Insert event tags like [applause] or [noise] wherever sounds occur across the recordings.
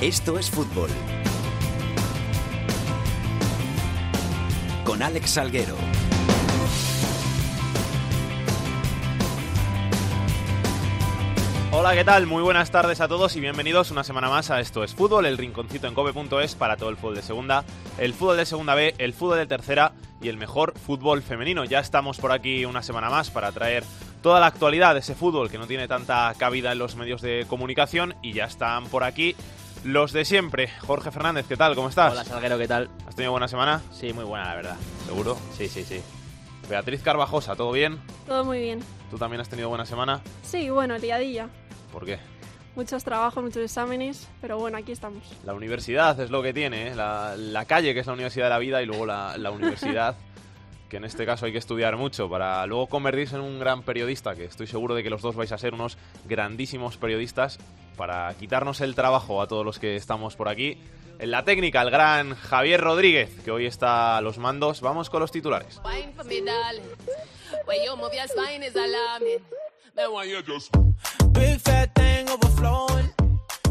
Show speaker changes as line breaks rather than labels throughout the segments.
Esto es fútbol. Con Alex Salguero.
Hola, ¿qué tal? Muy buenas tardes a todos y bienvenidos una semana más a Esto es Fútbol, el rinconcito en cope.es para todo el fútbol de segunda, el fútbol de segunda B, el fútbol de tercera y el mejor fútbol femenino. Ya estamos por aquí una semana más para traer toda la actualidad de ese fútbol que no tiene tanta cabida en los medios de comunicación y ya están por aquí los de siempre. Jorge Fernández, ¿qué tal? ¿Cómo estás?
Hola, Salguero, ¿qué tal?
¿Has tenido buena semana?
Sí, muy buena, la verdad.
¿Seguro?
Sí, sí, sí.
Beatriz Carvajosa, ¿todo bien?
Todo muy bien.
¿Tú también has tenido buena semana?
Sí, bueno, liadilla.
¿Por qué?
Muchos trabajos, muchos exámenes, pero bueno, aquí estamos.
La universidad es lo que tiene, ¿eh? la, la calle que es la universidad de la vida y luego la, la universidad que en este caso hay que estudiar mucho para luego convertirse en un gran periodista, que estoy seguro de que los dos vais a ser unos grandísimos periodistas para quitarnos el trabajo a todos los que estamos por aquí. En la técnica, el gran Javier Rodríguez, que hoy está a los mandos. Vamos con los titulares.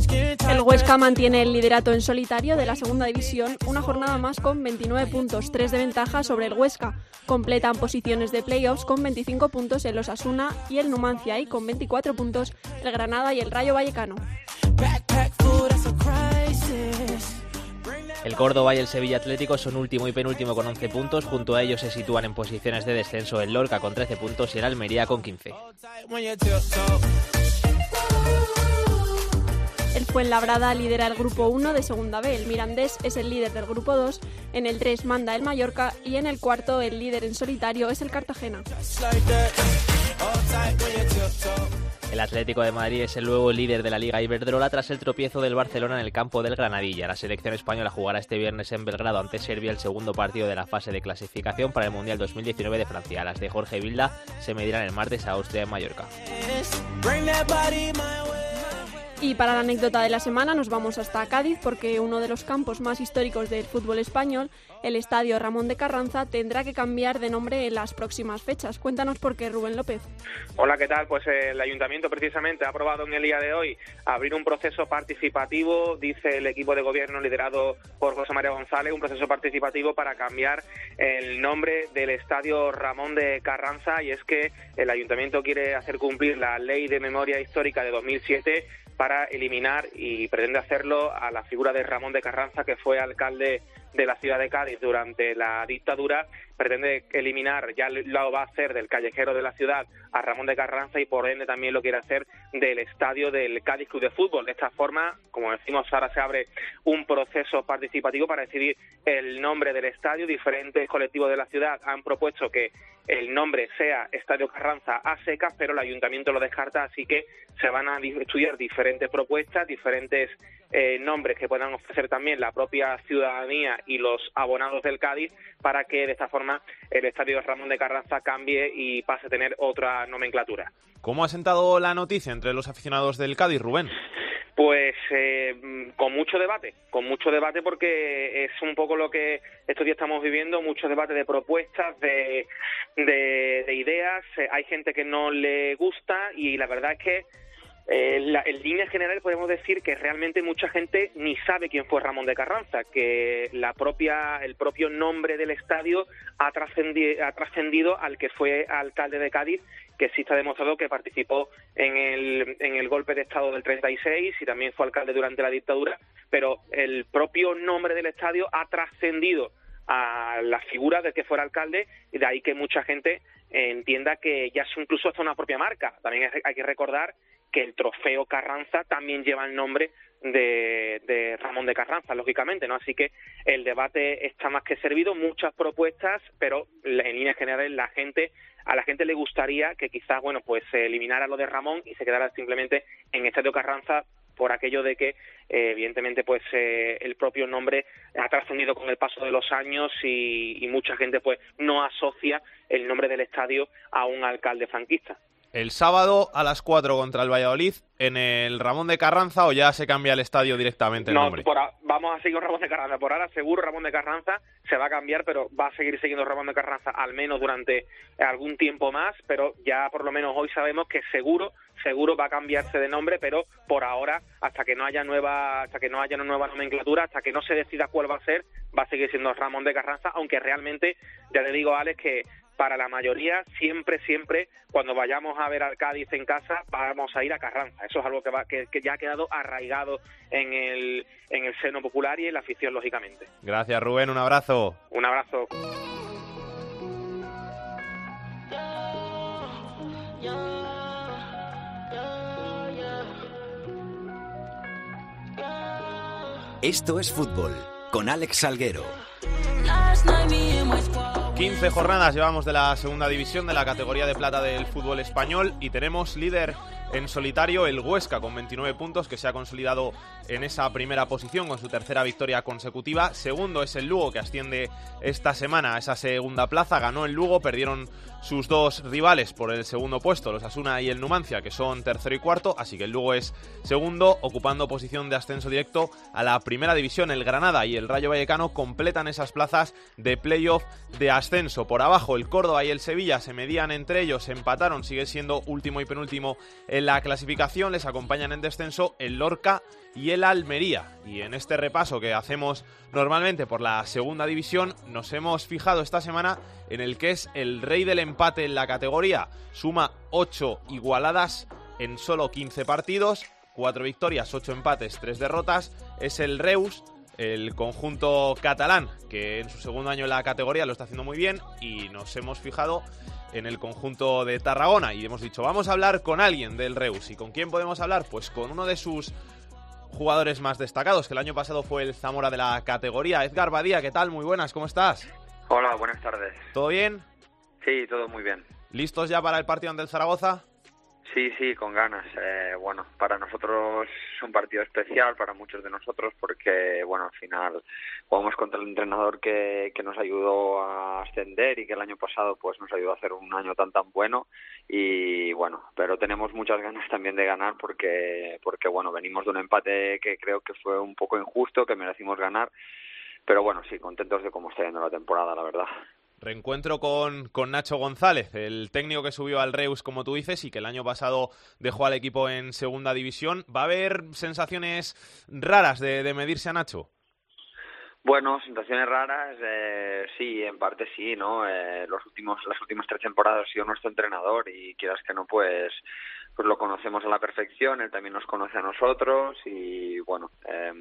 El Huesca mantiene el liderato en solitario de la segunda división, una jornada más con 29 puntos, 3 de ventaja sobre el Huesca. Completan posiciones de playoffs con 25 puntos el Osasuna y el Numancia y con 24 puntos el Granada y el Rayo Vallecano.
El Córdoba y el Sevilla Atlético son último y penúltimo con 11 puntos. Junto a ellos se sitúan en posiciones de descenso el Lorca con 13 puntos y el Almería con 15.
El Fuenlabrada lidera el grupo 1 de Segunda B, el Mirandés es el líder del grupo 2, en el 3 manda el Mallorca y en el cuarto el líder en solitario es el Cartagena.
El Atlético de Madrid es el nuevo líder de la Liga Iberdrola tras el tropiezo del Barcelona en el campo del Granadilla. La selección española jugará este viernes en Belgrado ante Serbia el segundo partido de la fase de clasificación para el Mundial 2019 de Francia. Las de Jorge Vilda se medirán el martes a Austria en Mallorca.
Y para la anécdota de la semana nos vamos hasta Cádiz porque uno de los campos más históricos del fútbol español, el Estadio Ramón de Carranza, tendrá que cambiar de nombre en las próximas fechas. Cuéntanos por qué, Rubén López.
Hola, ¿qué tal? Pues el ayuntamiento precisamente ha aprobado en el día de hoy abrir un proceso participativo, dice el equipo de gobierno liderado por José María González, un proceso participativo para cambiar el nombre del Estadio Ramón de Carranza y es que el ayuntamiento quiere hacer cumplir la ley de memoria histórica de 2007 para eliminar y pretende hacerlo a la figura de Ramón de Carranza, que fue alcalde de la ciudad de Cádiz durante la dictadura, pretende eliminar, ya lo va a hacer del callejero de la ciudad a Ramón de Carranza y por ende también lo quiere hacer del estadio del Cádiz Club de Fútbol. De esta forma, como decimos, ahora se abre un proceso participativo para decidir el nombre del estadio. Diferentes colectivos de la ciudad han propuesto que el nombre sea Estadio Carranza a secas, pero el ayuntamiento lo descarta, así que se van a estudiar diferentes propuestas, diferentes eh, nombres que puedan ofrecer también la propia ciudadanía y los abonados del Cádiz para que de esta forma el estadio Ramón de Carranza cambie y pase a tener otra nomenclatura.
¿Cómo ha sentado la noticia entre los aficionados del Cádiz, Rubén?
Pues eh, con mucho debate, con mucho debate porque es un poco lo que estos días estamos viviendo, mucho debate de propuestas, de, de, de ideas, eh, hay gente que no le gusta y la verdad es que eh, la, en líneas generales podemos decir que realmente mucha gente ni sabe quién fue Ramón de Carranza, que la propia, el propio nombre del estadio ha trascendido, ha trascendido al que fue alcalde de Cádiz, que sí está demostrado que participó en el, en el golpe de Estado del 36 y también fue alcalde durante la dictadura, pero el propio nombre del estadio ha trascendido a la figura del que fuera alcalde y de ahí que mucha gente entienda que ya es incluso hasta una propia marca. También hay que recordar que el trofeo Carranza también lleva el nombre de, Ramón de Carranza, lógicamente, ¿no? Así que el debate está más que servido, muchas propuestas, pero en líneas generales la gente, a la gente le gustaría que quizás, bueno, pues se eliminara lo de Ramón y se quedara simplemente en Estadio Carranza por aquello de que eh, evidentemente pues eh, el propio nombre ha trascendido con el paso de los años y, y mucha gente pues no asocia el nombre del estadio a un alcalde franquista
el sábado a las 4 contra el Valladolid en el Ramón de Carranza o ya se cambia el estadio directamente el
no,
nombre?
Por a, va vamos a seguir Ramón de Carranza. Por ahora seguro Ramón de Carranza se va a cambiar, pero va a seguir siguiendo Ramón de Carranza al menos durante algún tiempo más, pero ya por lo menos hoy sabemos que seguro seguro va a cambiarse de nombre, pero por ahora, hasta que no haya nueva, hasta que no haya una nueva nomenclatura, hasta que no se decida cuál va a ser, va a seguir siendo Ramón de Carranza, aunque realmente, ya le digo, Alex, que para la mayoría, siempre, siempre, cuando vayamos a ver al Cádiz en casa, vamos a ir a Carranza. Eso es algo que, va, que, ya ha quedado arraigado en el, en el seno popular y en la afición, lógicamente.
Gracias, Rubén. Un abrazo.
Un abrazo.
Esto es fútbol con Alex Salguero.
15 jornadas llevamos de la segunda división de la categoría de plata del fútbol español y tenemos líder en solitario el Huesca con 29 puntos que se ha consolidado en esa primera posición con su tercera victoria consecutiva. Segundo es el Lugo que asciende esta semana a esa segunda plaza. Ganó el Lugo, perdieron sus dos rivales por el segundo puesto, los Asuna y el Numancia, que son tercero y cuarto. Así que el Lugo es segundo, ocupando posición de ascenso directo a la primera división. El Granada y el Rayo Vallecano completan esas plazas de playoff de ascenso. Por abajo el Córdoba y el Sevilla se medían entre ellos, empataron, sigue siendo último y penúltimo en la clasificación. Les acompañan en descenso el Lorca y el Almería. Y en este repaso que hacemos normalmente por la segunda división, nos hemos fijado esta semana en el que es el rey del empate en la categoría. Suma 8 igualadas en solo 15 partidos, 4 victorias, 8 empates, 3 derrotas. Es el Reus, el conjunto catalán, que en su segundo año en la categoría lo está haciendo muy bien y nos hemos fijado en el conjunto de Tarragona y hemos dicho, vamos a hablar con alguien del Reus. ¿Y con quién podemos hablar? Pues con uno de sus jugadores más destacados, que el año pasado fue el Zamora de la categoría. Edgar Badía, ¿qué tal? Muy buenas, ¿cómo estás?
Hola, buenas tardes.
¿Todo bien?
Sí, todo muy bien.
¿Listos ya para el partido ante el Zaragoza?
Sí, sí, con ganas. Eh, bueno, para nosotros es un partido especial, para muchos de nosotros, porque, bueno, al final jugamos contra el entrenador que, que nos ayudó a ascender y que el año pasado pues nos ayudó a hacer un año tan tan bueno y bueno, pero tenemos muchas ganas también de ganar porque, porque bueno, venimos de un empate que creo que fue un poco injusto, que merecimos ganar, pero bueno, sí, contentos de cómo está yendo la temporada, la verdad.
Reencuentro con, con, Nacho González, el técnico que subió al Reus, como tú dices, y que el año pasado dejó al equipo en segunda división. ¿Va a haber sensaciones raras de, de medirse a Nacho?
Bueno, sensaciones raras, eh, sí, en parte sí, ¿no? Eh, los últimos, las últimas tres temporadas ha sido nuestro entrenador y quieras que no, pues, pues lo conocemos a la perfección, él también nos conoce a nosotros y bueno, eh,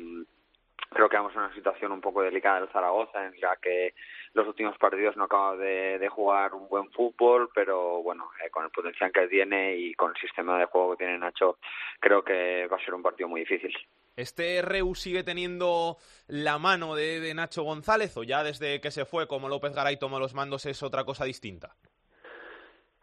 creo que vamos en una situación un poco delicada del Zaragoza en la que los últimos partidos no acaba de, jugar un buen fútbol, pero bueno, eh, con el potencial que tiene y con el sistema de juego que tiene Nacho, creo que va a ser un partido muy difícil.
¿Este Reus sigue teniendo la mano de, de Nacho González o ya desde que se fue como López Garay tomó los mandos es otra cosa distinta?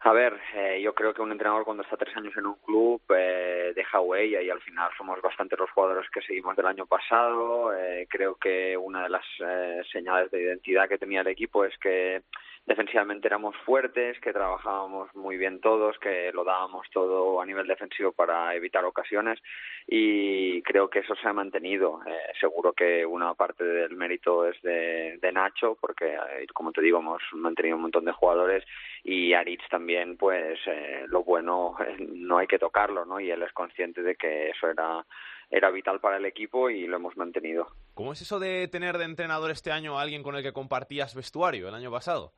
A ver, eh, yo creo que un entrenador cuando está tres años en un club eh, deja huella y al final somos bastante los jugadores que seguimos del año pasado. Eh, creo que una de las eh, señales de identidad que tenía el equipo es que defensivamente éramos fuertes, que trabajábamos muy bien todos, que lo dábamos todo a nivel defensivo para evitar ocasiones y creo que eso se ha mantenido. Eh, seguro que una parte del mérito es de, Nacho, porque eh, como te digo, hemos mantenido un montón de jugadores y Aritz también, pues eh, lo bueno eh, no hay que tocarlo, ¿no? Y él es consciente de que eso era era vital para el equipo y lo hemos mantenido.
¿Cómo es eso de tener de entrenador este año a alguien con el que compartías vestuario el año pasado?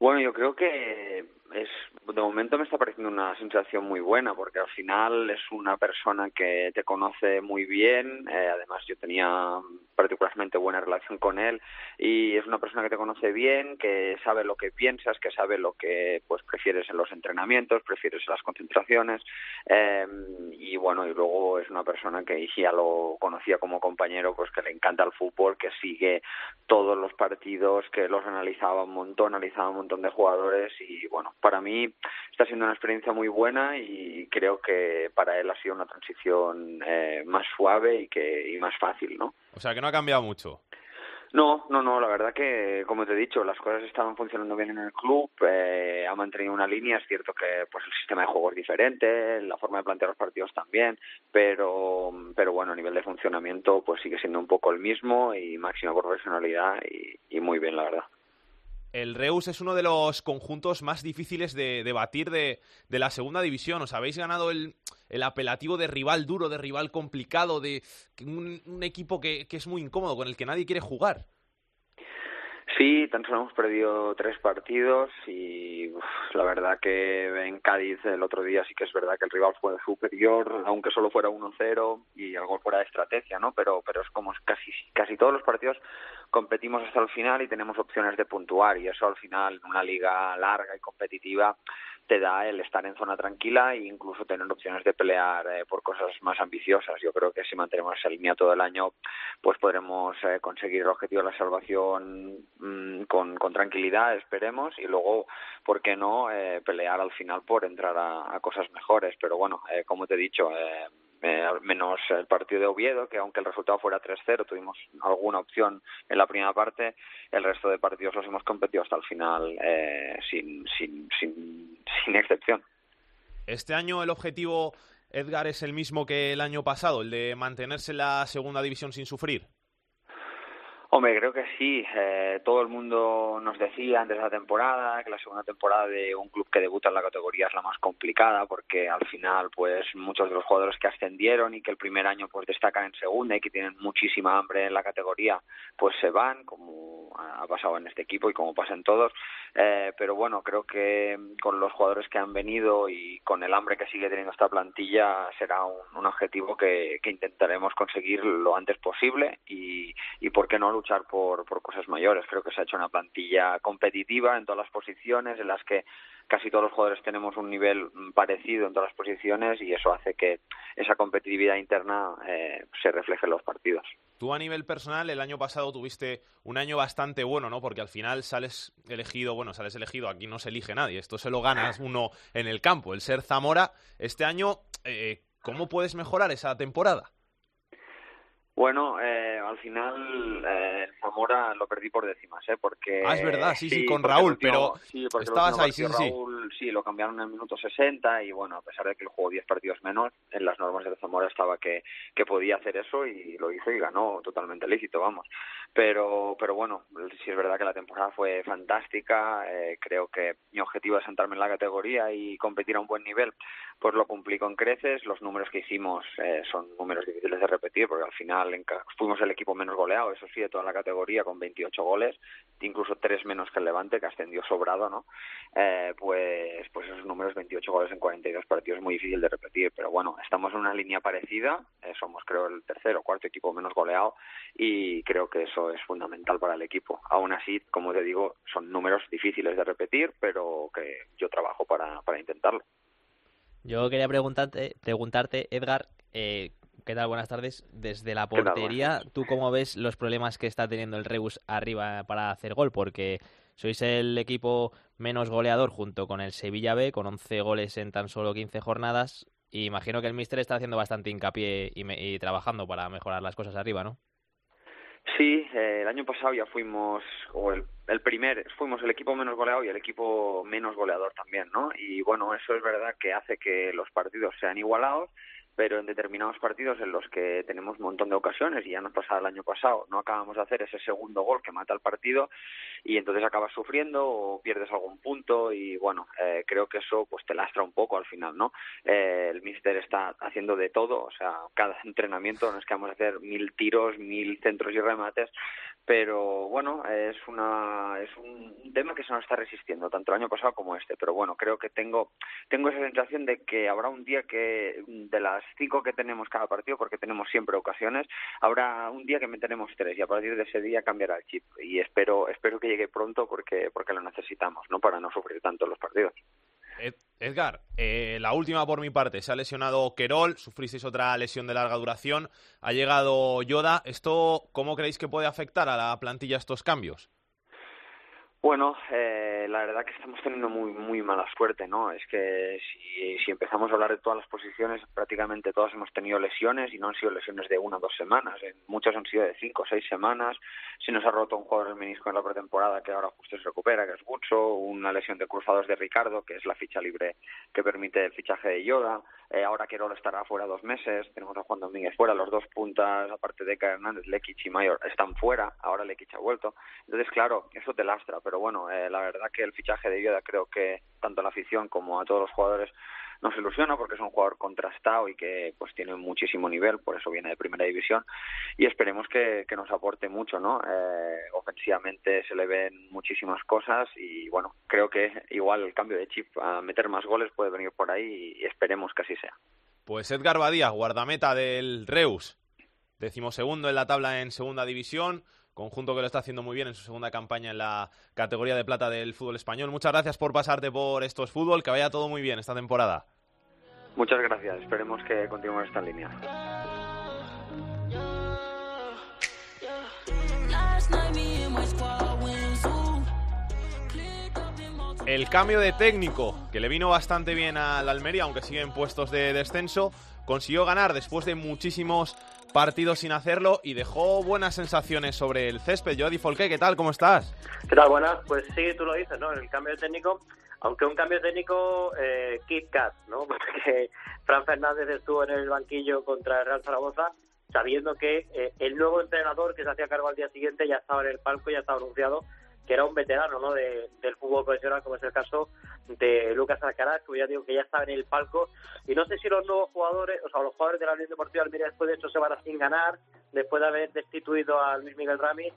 Bueno, yo creo que es de momento me está pareciendo una sensación muy buena porque al final es una persona que te conoce muy bien eh, además yo tenía particularmente buena relación con él y es una persona que te conoce bien que sabe lo que piensas que sabe lo que pues prefieres en los entrenamientos prefieres en las concentraciones eh, y bueno y luego es una persona que ya lo conocía como compañero pues que le encanta el fútbol que sigue todos los partidos que los analizaba un montón analizaba un montón de jugadores y bueno para mí está siendo una experiencia muy buena y creo que para él ha sido una transición eh, más suave y que y más fácil, ¿no?
O sea, que no ha cambiado mucho.
No, no, no, la verdad que, como te he dicho, las cosas estaban funcionando bien en el club, eh, ha mantenido una línea, es cierto que pues el sistema de juego es diferente, la forma de plantear los partidos también, pero, pero bueno, a nivel de funcionamiento pues sigue siendo un poco el mismo y máxima profesionalidad y, y muy bien, la verdad.
El Reus es uno de los conjuntos más difíciles de, de batir de, de, la segunda división. Os habéis ganado el, el, apelativo de rival duro, de rival complicado, de un, un equipo que, que, es muy incómodo, con el que nadie quiere jugar.
Sí, tan solo hemos perdido tres partidos y la verdad que en Cádiz el otro día sí que es verdad que el rival fue superior, aunque solo fuera 1-0 y algo fuera de estrategia, ¿no? Pero, pero es como casi, casi todos los partidos competimos hasta el final y tenemos opciones de puntuar y eso al final en una liga larga y competitiva te da el estar en zona tranquila e incluso tener opciones de pelear eh, por cosas más ambiciosas. Yo creo que si mantenemos esa línea todo el año, pues podremos eh, conseguir el objetivo de la salvación mmm, con, con, tranquilidad, esperemos, y luego, ¿por qué no?, eh, pelear al final por entrar a, a cosas mejores. Pero bueno, eh, como te he dicho, eh, menos el partido de Oviedo, que aunque el resultado fuera 3-0, tuvimos alguna opción en la primera parte, el resto de partidos los hemos competido hasta el final eh, sin, sin, sin, [laughs] sin excepción.
Este año el objetivo, Edgar, es el mismo que el año pasado, el de mantenerse en la segunda división sin sufrir.
Hombre, creo que sí. Eh, todo el mundo nos decía antes de la temporada que la segunda temporada de un club que debuta en la categoría es la más complicada porque al final, pues muchos de los jugadores que ascendieron y que el primer año pues destacan en segunda y que tienen muchísima hambre en la categoría, pues se van, como ha pasado en este equipo y como pasa en todos. Eh, pero bueno, creo que con los jugadores que han venido y con el hambre que sigue teniendo esta plantilla será un, objetivo que, que, intentaremos conseguir lo antes posible y, y por qué no luchar por, por cosas mayores. Creo que se ha hecho una plantilla competitiva en todas las posiciones, en las que casi todos los jugadores tenemos un nivel parecido en todas las posiciones y eso hace que esa competitividad interna eh, se refleje en los partidos.
Tú a nivel personal el año pasado tuviste un año bastante bueno, ¿no? Porque al final sales elegido, bueno, sales elegido, aquí no se elige nadie, esto se lo ganas uno en el campo, el ser Zamora. Este año, eh, ¿cómo puedes mejorar esa temporada?
Bueno, eh, al final eh, Zamora lo perdí por décimas, ¿eh? Porque...
Ah, es verdad, sí, sí, sí con Raúl, último, pero
sí,
estabas ahí, sí,
Raúl, sí. sí, lo cambiaron en el minuto 60 y bueno, a pesar de que él jugó 10 partidos menos, en las normas de Zamora estaba que, que podía hacer eso y lo hizo y ganó totalmente lícito, vamos. Pero, pero bueno, sí es verdad que la temporada fue fantástica, eh, creo que mi objetivo es sentarme en la categoría y competir a un buen nivel, pues lo cumplí con creces, los números que hicimos eh, son números difíciles de repetir porque al final fuimos el equipo menos goleado, eso sí, de toda la categoría con 28 goles, incluso tres menos que el Levante, que ascendió sobrado, ¿no? Eh, pues, pues esos números, 28 goles en 42 partidos, es muy difícil de repetir, pero bueno, estamos en una línea parecida, eh, somos creo el tercero o cuarto equipo menos goleado y creo que eso es fundamental para el equipo. Aún así, como te digo, son números difíciles de repetir, pero que yo trabajo para, para intentarlo.
Yo quería preguntarte, preguntarte Edgar, eh, ¿Qué tal? Buenas tardes. Desde la portería, ¿tú cómo ves los problemas que está teniendo el Reus arriba para hacer gol? Porque sois el equipo menos goleador junto con el Sevilla B, con 11 goles en tan solo 15 jornadas. Y imagino que el Mister está haciendo bastante hincapié y, me, y trabajando para mejorar las cosas arriba, ¿no?
Sí, eh, el año pasado ya fuimos, o el, el primer, fuimos el equipo menos goleado y el equipo menos goleador también, ¿no? Y bueno, eso es verdad que hace que los partidos sean igualados pero en determinados partidos en los que tenemos un montón de ocasiones y ya nos pasaba el año pasado, no acabamos de hacer ese segundo gol que mata el partido y entonces acabas sufriendo o pierdes algún punto y bueno, eh, creo que eso pues te lastra un poco al final, ¿no? Eh, el míster está haciendo de todo, o sea, cada [laughs] entrenamiento no es que vamos a hacer mil tiros, mil centros y remates, pero bueno, es una es un tema que se nos está resistiendo tanto el año pasado como este, pero bueno, creo que tengo tengo esa sensación de que habrá un día que de las cinco que tenemos cada partido, porque tenemos siempre ocasiones, habrá un día que meteremos tres y a partir de ese día cambiará el chip y espero espero que llegue pronto porque porque lo necesitamos, ¿no? Para no sufrir tanto los partidos.
Edgar, eh, la última por mi parte. Se ha lesionado Querol, sufristeis otra lesión de larga duración. Ha llegado Yoda. ¿Esto cómo creéis que puede afectar a la plantilla estos cambios?
Bueno, eh, la verdad que estamos teniendo muy muy mala suerte, ¿no? Es que si, si empezamos a hablar de todas las posiciones, prácticamente todas hemos tenido lesiones y no han sido lesiones de una o dos semanas. En muchas han sido de cinco o seis semanas. Si nos ha roto un jugador del menisco en la pretemporada que ahora justo se recupera, que es Gutso, una lesión de cruzados de Ricardo, que es la ficha libre que permite el fichaje de Yoda. Eh, ahora Querol estará fuera dos meses. Tenemos a Juan Domínguez fuera. Los dos puntas, aparte de Hernández, Lekic y Mayor, están fuera. Ahora Lekic ha vuelto. Entonces, claro, eso te lastra. Pero bueno, eh, la verdad que el fichaje de Yoda creo que tanto a la afición como a todos los jugadores nos ilusiona porque es un jugador contrastado y que pues tiene muchísimo nivel, por eso viene de primera división y esperemos que, que nos aporte mucho, ¿no? Eh, ofensivamente se le ven muchísimas cosas y bueno, creo que igual el cambio de chip a meter más goles puede venir por ahí y esperemos que así sea.
Pues Edgar Badía, guardameta del Reus, decimosegundo en la tabla en segunda división, conjunto que lo está haciendo muy bien en su segunda campaña en la categoría de plata del fútbol español. Muchas gracias por pasarte por estos fútbol, que vaya todo muy bien esta temporada.
Muchas gracias, esperemos que continuemos esta línea.
El cambio de técnico, que le vino bastante bien al Almería, aunque sigue en puestos de descenso, consiguió ganar después de muchísimos partidos sin hacerlo y dejó buenas sensaciones sobre el césped. Jordi Folqué, ¿qué tal? ¿Cómo estás?
¿Qué tal? Buenas. Pues sí, tú lo dices, ¿no? El cambio técnico, aunque un cambio técnico eh, Kit Kat, ¿no? [laughs] Porque Fran Fernández estuvo en el banquillo contra el Real Zaragoza sabiendo que eh, el nuevo entrenador que se hacía cargo al día siguiente ya estaba en el palco, ya estaba anunciado que era un veterano ¿no? de, del fútbol profesional, como es el caso de Lucas Alcaraz, que ya digo que ya estaba en el palco. Y no sé si los nuevos jugadores, o sea, los jugadores de la Unión Deportiva Almería después de esto se van a sin ganar, después de haber destituido a Luis Miguel Rami,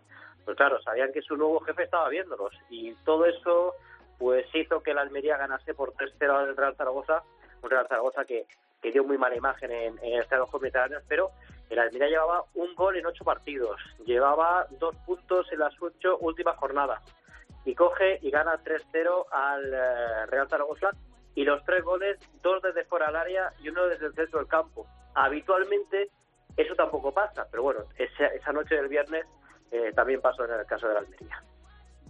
pues claro, sabían que su nuevo jefe estaba viéndolos. Y todo eso pues hizo que la Almería ganase por 3-0 al Real Zaragoza, un Real Zaragoza que, que dio muy mala imagen en, en el Estadio Mediterráneo, pero el Almería llevaba un gol en ocho partidos, llevaba dos puntos en las ocho últimas jornadas y coge y gana 3-0 al eh, Real Zaragoza y los tres goles, dos desde fuera del área y uno desde el centro del campo. Habitualmente eso tampoco pasa, pero bueno, esa, noche del viernes eh, también pasó en el caso de la Almería.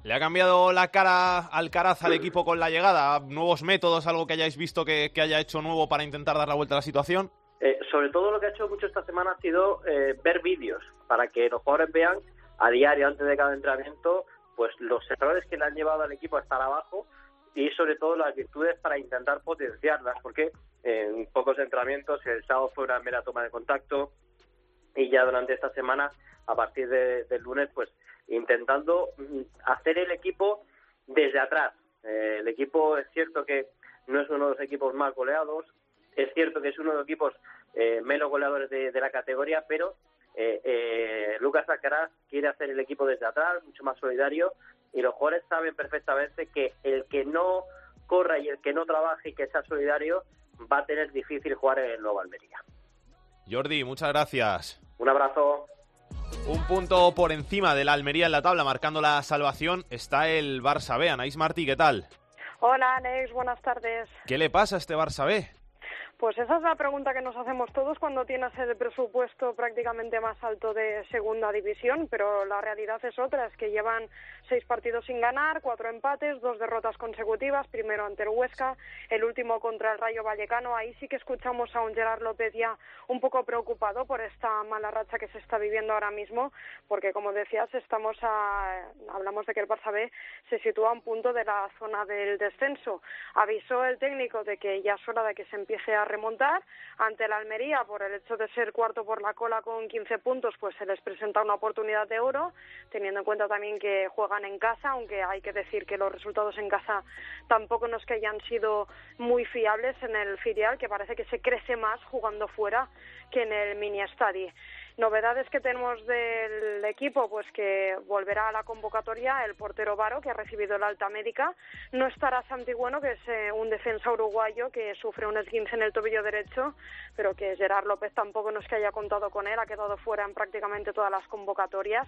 ¿Le ha cambiado la cara Alcaraz al equipo con la llegada? ¿Nuevos métodos, algo que hayáis visto que haya hecho nuevo para intentar dar la vuelta a la situación?
Eh, sobre todo lo que ha hecho mucho esta semana ha sido eh, ver vídeos para que los jugadores vean a diario antes de cada entrenamiento pues los errores que le han llevado al equipo a estar abajo y sobre todo las virtudes para intentar potenciarlas porque en pocos entrenamientos el sábado fue una mera toma de contacto y ya durante esta semana a partir de, del lunes pues intentando mm, hacer el equipo desde atrás. Eh, el equipo es cierto que no es uno de los equipos más goleados es cierto que es uno de los equipos eh, menos goleadores de, de, la categoría, pero eh, eh, Lucas Alcaraz quiere hacer el equipo desde atrás, mucho más solidario, y los jugadores saben perfectamente que el que no corra y el que no trabaje y que sea solidario va a tener difícil jugar en el Nuevo Almería.
Jordi, muchas gracias.
Un abrazo.
Un punto por encima de la Almería en la tabla, marcando la salvación, está el Barça B. Anaís Martí, ¿qué tal?
Hola, Alex, buenas tardes.
¿Qué le pasa a este Barça B?
Pues esa es la pregunta que nos hacemos todos cuando tienes el presupuesto prácticamente más alto de segunda división, pero la realidad es otra, es que llevan seis partidos sin ganar, cuatro empates, dos derrotas consecutivas, primero ante el Huesca, el último contra el Rayo Vallecano. Ahí sí que escuchamos a un Gerard López ya un poco preocupado por esta mala racha que se está viviendo ahora mismo, porque como decías, estamos a, hablamos de que el Barça B se sitúa a un punto de la zona del descenso. Avisó el técnico de que ya es hora de que se empiece a remontar ante la Almería por el hecho de ser cuarto por la cola con 15 puntos, pues se les presenta una oportunidad de oro, teniendo en cuenta también que juegan en casa, aunque hay que decir que los resultados en casa tampoco no es que hayan sido muy fiables en el filial, que parece que se crece más jugando fuera que en el mini estadio. Novedades que tenemos del equipo, pues que volverá a la convocatoria el portero Varo, que ha recibido la alta médica. No estará Santi Bueno, que es eh, un defensa uruguayo que sufre un esguince en el tobillo derecho, pero que Gerard López tampoco no es que haya contado con él, ha quedado fuera en prácticamente todas las convocatorias.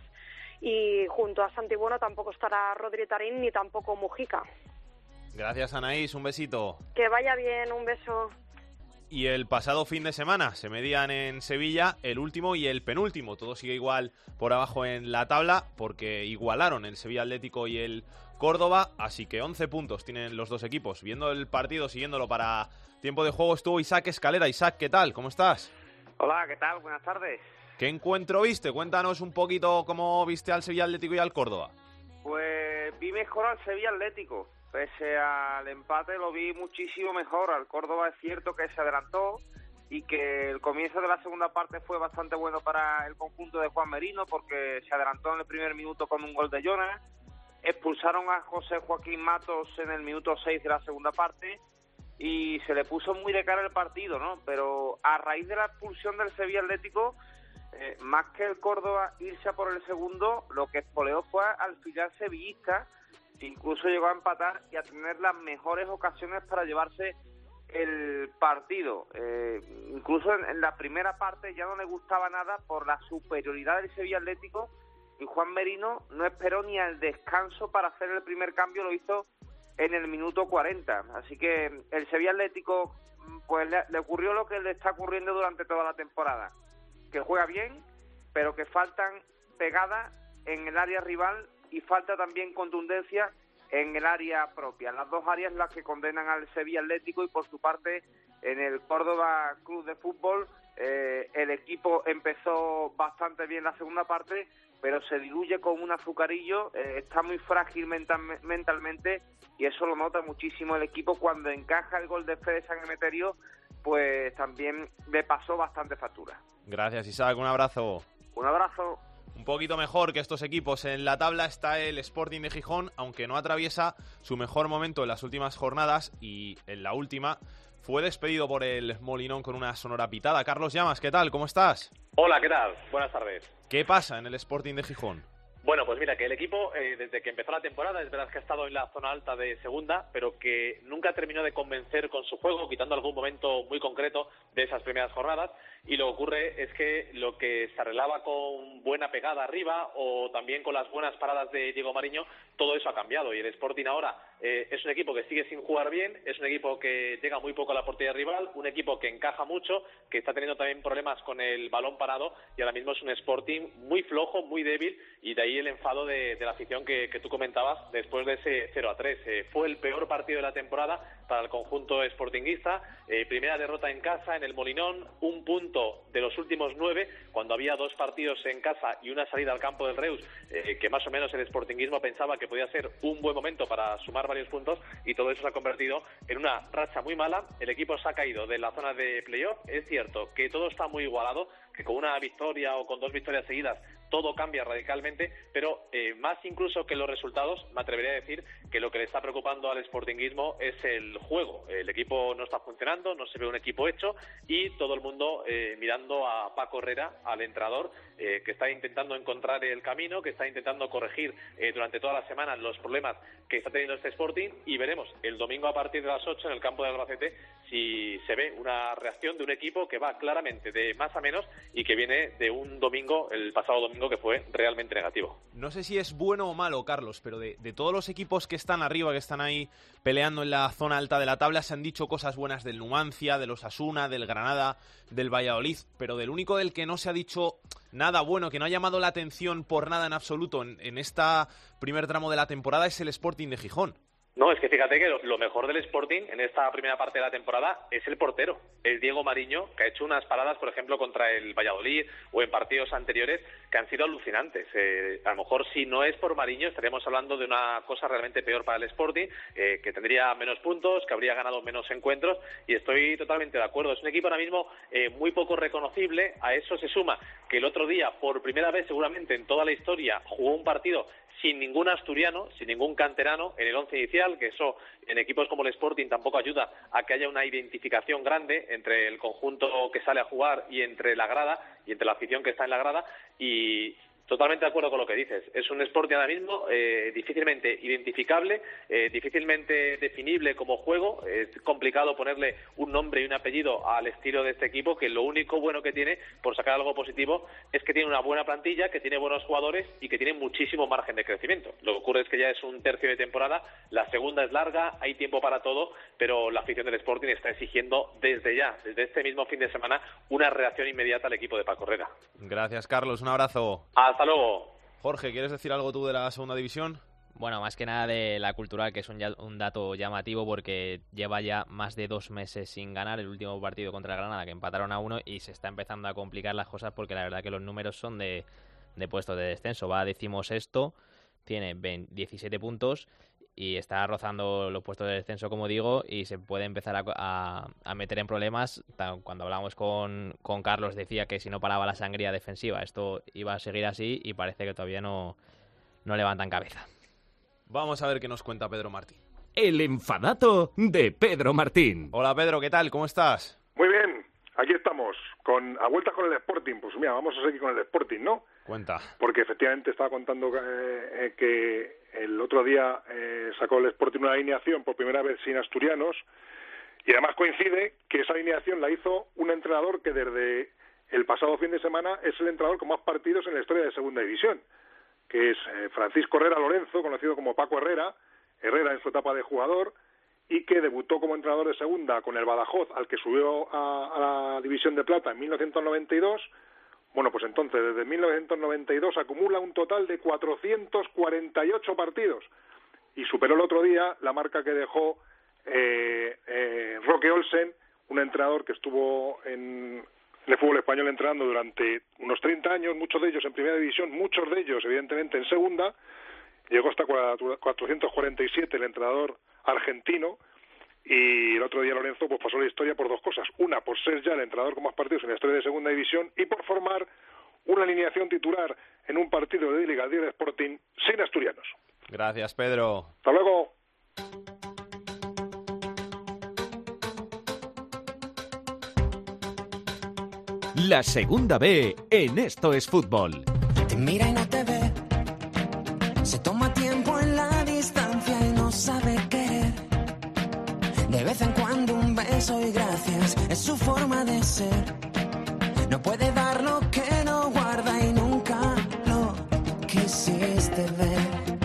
Y junto a Santi Bueno tampoco estará Rodri Tarín ni tampoco Mujica.
Gracias, Anaís. Un besito.
Que vaya bien, un beso.
Y el pasado fin de semana se medían en Sevilla el último y el penúltimo. Todo sigue igual por abajo en la tabla porque igualaron el Sevilla Atlético y el Córdoba. Así que 11 puntos tienen los dos equipos. Viendo el partido, siguiéndolo para tiempo de juego, estuvo Isaac Escalera. Isaac, ¿qué tal? ¿Cómo estás?
Hola, ¿qué tal? Buenas tardes.
¿Qué encuentro viste? Cuéntanos un poquito cómo viste al Sevilla Atlético y al Córdoba.
Pues vi mejor al Sevilla Atlético. Pese al empate lo vi muchísimo mejor. Al Córdoba es cierto que se adelantó y que el comienzo de la segunda parte fue bastante bueno para el conjunto de Juan Merino porque se adelantó en el primer minuto con un gol de Jonas. Expulsaron a José Joaquín Matos en el minuto 6 de la segunda parte y se le puso muy de cara el partido, ¿no? Pero a raíz de la expulsión del Sevilla Atlético, eh, más que el Córdoba irse a por el segundo, lo que espoleó fue al final sevillista incluso llegó a empatar y a tener las mejores ocasiones para llevarse el partido. Eh, incluso en, la primera parte ya no le gustaba nada por la superioridad del Sevilla Atlético y Juan Merino no esperó ni al descanso para hacer el primer cambio, lo hizo en el minuto 40. Así que el Sevilla Atlético pues le, le ocurrió lo que le está ocurriendo durante toda la temporada, que juega bien, pero que faltan pegadas en el área rival y falta también contundencia en el área propia. Las dos áreas las que condenan al Sevilla Atlético y por su parte en el Córdoba Club de Fútbol eh, el equipo empezó bastante bien la segunda parte, pero se diluye con un azucarillo, eh, está muy frágil mentalmente y eso lo nota muchísimo el equipo cuando encaja el gol de Fede San Emeterio, pues también le pasó bastante factura.
Gracias Isaac, un abrazo.
Un abrazo.
Un poquito mejor que estos equipos en la tabla está el Sporting de Gijón, aunque no atraviesa su mejor momento en las últimas jornadas y en la última fue despedido por el Molinón con una sonora pitada. Carlos Llamas, ¿qué tal? ¿Cómo estás?
Hola, ¿qué tal? Buenas tardes.
¿Qué pasa en el Sporting de Gijón?
Bueno, pues mira, que el equipo, eh, desde que empezó la temporada, es verdad que ha estado en la zona alta de segunda, pero que nunca terminó de convencer con su juego, quitando algún momento muy concreto de esas primeras jornadas. Y lo que ocurre es que lo que se arreglaba con buena pegada arriba o también con las buenas paradas de Diego Mariño, todo eso ha cambiado. Y el Sporting ahora eh, es un equipo que sigue sin jugar bien, es un equipo que llega muy poco a la portería rival, un equipo que encaja mucho, que está teniendo también problemas con el balón parado y ahora mismo es un Sporting muy flojo, muy débil y de ahí el enfado de, la afición que, tú comentabas después de ese 0 a 3. Eh, fue el peor partido de la temporada para el conjunto sportinguista. Eh, primera derrota en casa en el Molinón, un punto de los últimos nueve, cuando había dos partidos en casa y una salida al campo del Reus, eh, que más o menos el sportinguismo pensaba que podía ser un buen momento para sumar varios puntos, y todo eso se ha convertido en una racha muy mala. El equipo se ha caído de la zona de playoff. Es cierto que todo está muy igualado, que con una victoria o con dos victorias seguidas todo cambia radicalmente, pero eh, más incluso que los resultados, me atrevería a decir que lo que le está preocupando al sportinguismo es el juego. El equipo no está funcionando, no se ve un equipo hecho y todo el mundo eh, mirando a Paco Herrera, al entrenador, eh, que está intentando encontrar el camino, que está intentando corregir durante toda la semana los problemas que está teniendo este Sporting y veremos el domingo a partir de las 8 en el campo de Albacete si se ve una reacción de un equipo que va claramente de más a menos y que viene de un domingo, el pasado domingo, que fue realmente negativo.
No sé si es bueno o malo, Carlos, pero de, todos los equipos que están arriba, que están ahí peleando en la zona alta de la tabla, se han dicho cosas buenas del Numancia, del Osasuna, del Granada, del Valladolid, pero del único del que no se ha dicho nada bueno, que no ha llamado la atención por nada en absoluto en este primer tramo de la temporada es el Sporting de Gijón.
No, es que fíjate que lo mejor del Sporting en esta primera parte de la temporada es el portero, el Diego Mariño, que ha hecho unas paradas, por ejemplo, contra el Valladolid o en partidos anteriores que han sido alucinantes. Eh, a lo mejor si no es por Mariño estaríamos hablando de una cosa realmente peor para el Sporting, eh, que tendría menos puntos, que habría ganado menos encuentros y estoy totalmente de acuerdo. Es un equipo ahora mismo eh, muy poco reconocible. A eso se suma que el otro día, por primera vez seguramente en toda la historia, jugó un partido sin ningún asturiano, sin ningún canterano en el once inicial, que eso en equipos como el Sporting tampoco ayuda a que haya una identificación grande entre el conjunto que sale a jugar y entre la grada y entre la afición que está en la grada y Totalmente de acuerdo con lo que dices. Es un Sporting ahora mismo eh, difícilmente identificable, eh, difícilmente definible como juego. Es complicado ponerle un nombre y un apellido al estilo de este equipo, que lo único bueno que tiene, por sacar algo positivo, es que tiene una buena plantilla, que tiene buenos jugadores y que tiene muchísimo margen de crecimiento. Lo que ocurre es que ya es un tercio de temporada, la segunda es larga, hay tiempo para todo, pero la afición del Sporting está exigiendo desde ya, desde este mismo fin de semana, una reacción inmediata al equipo de Paco Herrera.
Gracias, Carlos. Un abrazo.
Hasta luego.
Jorge, ¿quieres decir algo tú de la segunda división?
Bueno, más que nada de la cultural, que es un, un, dato llamativo porque lleva ya más de dos meses sin ganar el último partido contra Granada, que empataron a uno y se está empezando a complicar las cosas porque la verdad que los números son de, de puestos de descenso. Va a decimos esto, tiene 17 puntos y está rozando los puestos de descenso, como digo, y se puede empezar a, a, meter en problemas. Cuando hablamos con, con, Carlos decía que si no paraba la sangría defensiva, esto iba a seguir así y parece que todavía no, no levantan cabeza.
Vamos a ver qué nos cuenta Pedro Martín.
El enfadato de Pedro Martín.
Hola Pedro, ¿qué tal? ¿Cómo estás?
Muy bien, aquí estamos, con, a vuelta con el Sporting. Pues mira, vamos a seguir con el Sporting, ¿no?
Cuenta.
Porque efectivamente estaba contando eh, que el otro día eh, sacó el Sporting una alineación por primera vez sin asturianos y además coincide que esa alineación la hizo un entrenador que desde el pasado fin de semana es el entrenador con más partidos en la historia de Segunda División, que es eh, Francisco Herrera Lorenzo, conocido como Paco Herrera, Herrera en su etapa de jugador, y que debutó como entrenador de segunda con el Badajoz, al que subió a, a la División de Plata en 1992 bueno, pues entonces, desde 1992 acumula un total de 448 partidos. Y superó el otro día la marca que dejó eh, eh, Roque Olsen, un entrenador que estuvo en, el fútbol español entrenando durante unos 30 años, muchos de ellos en primera división, muchos de ellos evidentemente en segunda, llegó hasta 447 el entrenador argentino, y el otro día Lorenzo pues pasó la historia por dos cosas. Una, por ser ya el entrenador con más partidos en la historia de segunda división y por formar una alineación titular en un partido de Liga de Sporting sin asturianos.
Gracias, Pedro.
Hasta luego.
La segunda B en Esto es Fútbol.
Te mira y no te ve. Se toma gracias es su forma de ser. No puede dar lo que no guarda y nunca lo quisiste ver.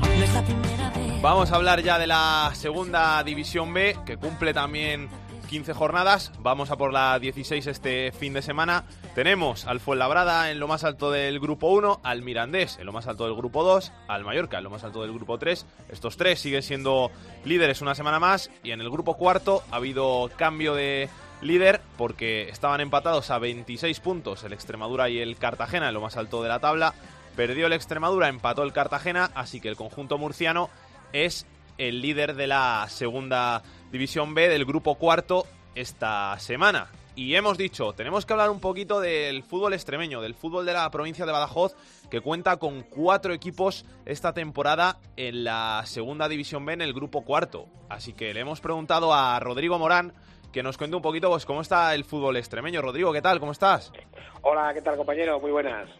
No es la primera vez.
Vamos a hablar ya de la segunda división B, que cumple también 15 jornadas. Vamos a por la 16 este fin de semana. Tenemos al Fuenlabrada en lo más alto del grupo 1, al Mirandés en lo más alto del grupo 2, al Mallorca en lo más alto del grupo 3. Estos tres siguen siendo líderes una semana más y en el grupo cuarto ha habido cambio de líder porque estaban empatados a 26 puntos el Extremadura y el Cartagena en lo más alto de la tabla. Perdió el Extremadura, empató el Cartagena, así que el conjunto murciano es el líder de la segunda división B del grupo cuarto esta semana. Y hemos dicho, tenemos que hablar un poquito del fútbol extremeño, del fútbol de la provincia de Badajoz, que cuenta con cuatro equipos esta temporada en la segunda división B en el grupo cuarto. Así que le hemos preguntado a Rodrigo Morán que nos cuente un poquito pues, cómo está el fútbol extremeño. Rodrigo, ¿qué tal? ¿Cómo estás?
Hola, ¿qué tal compañero? Muy buenas.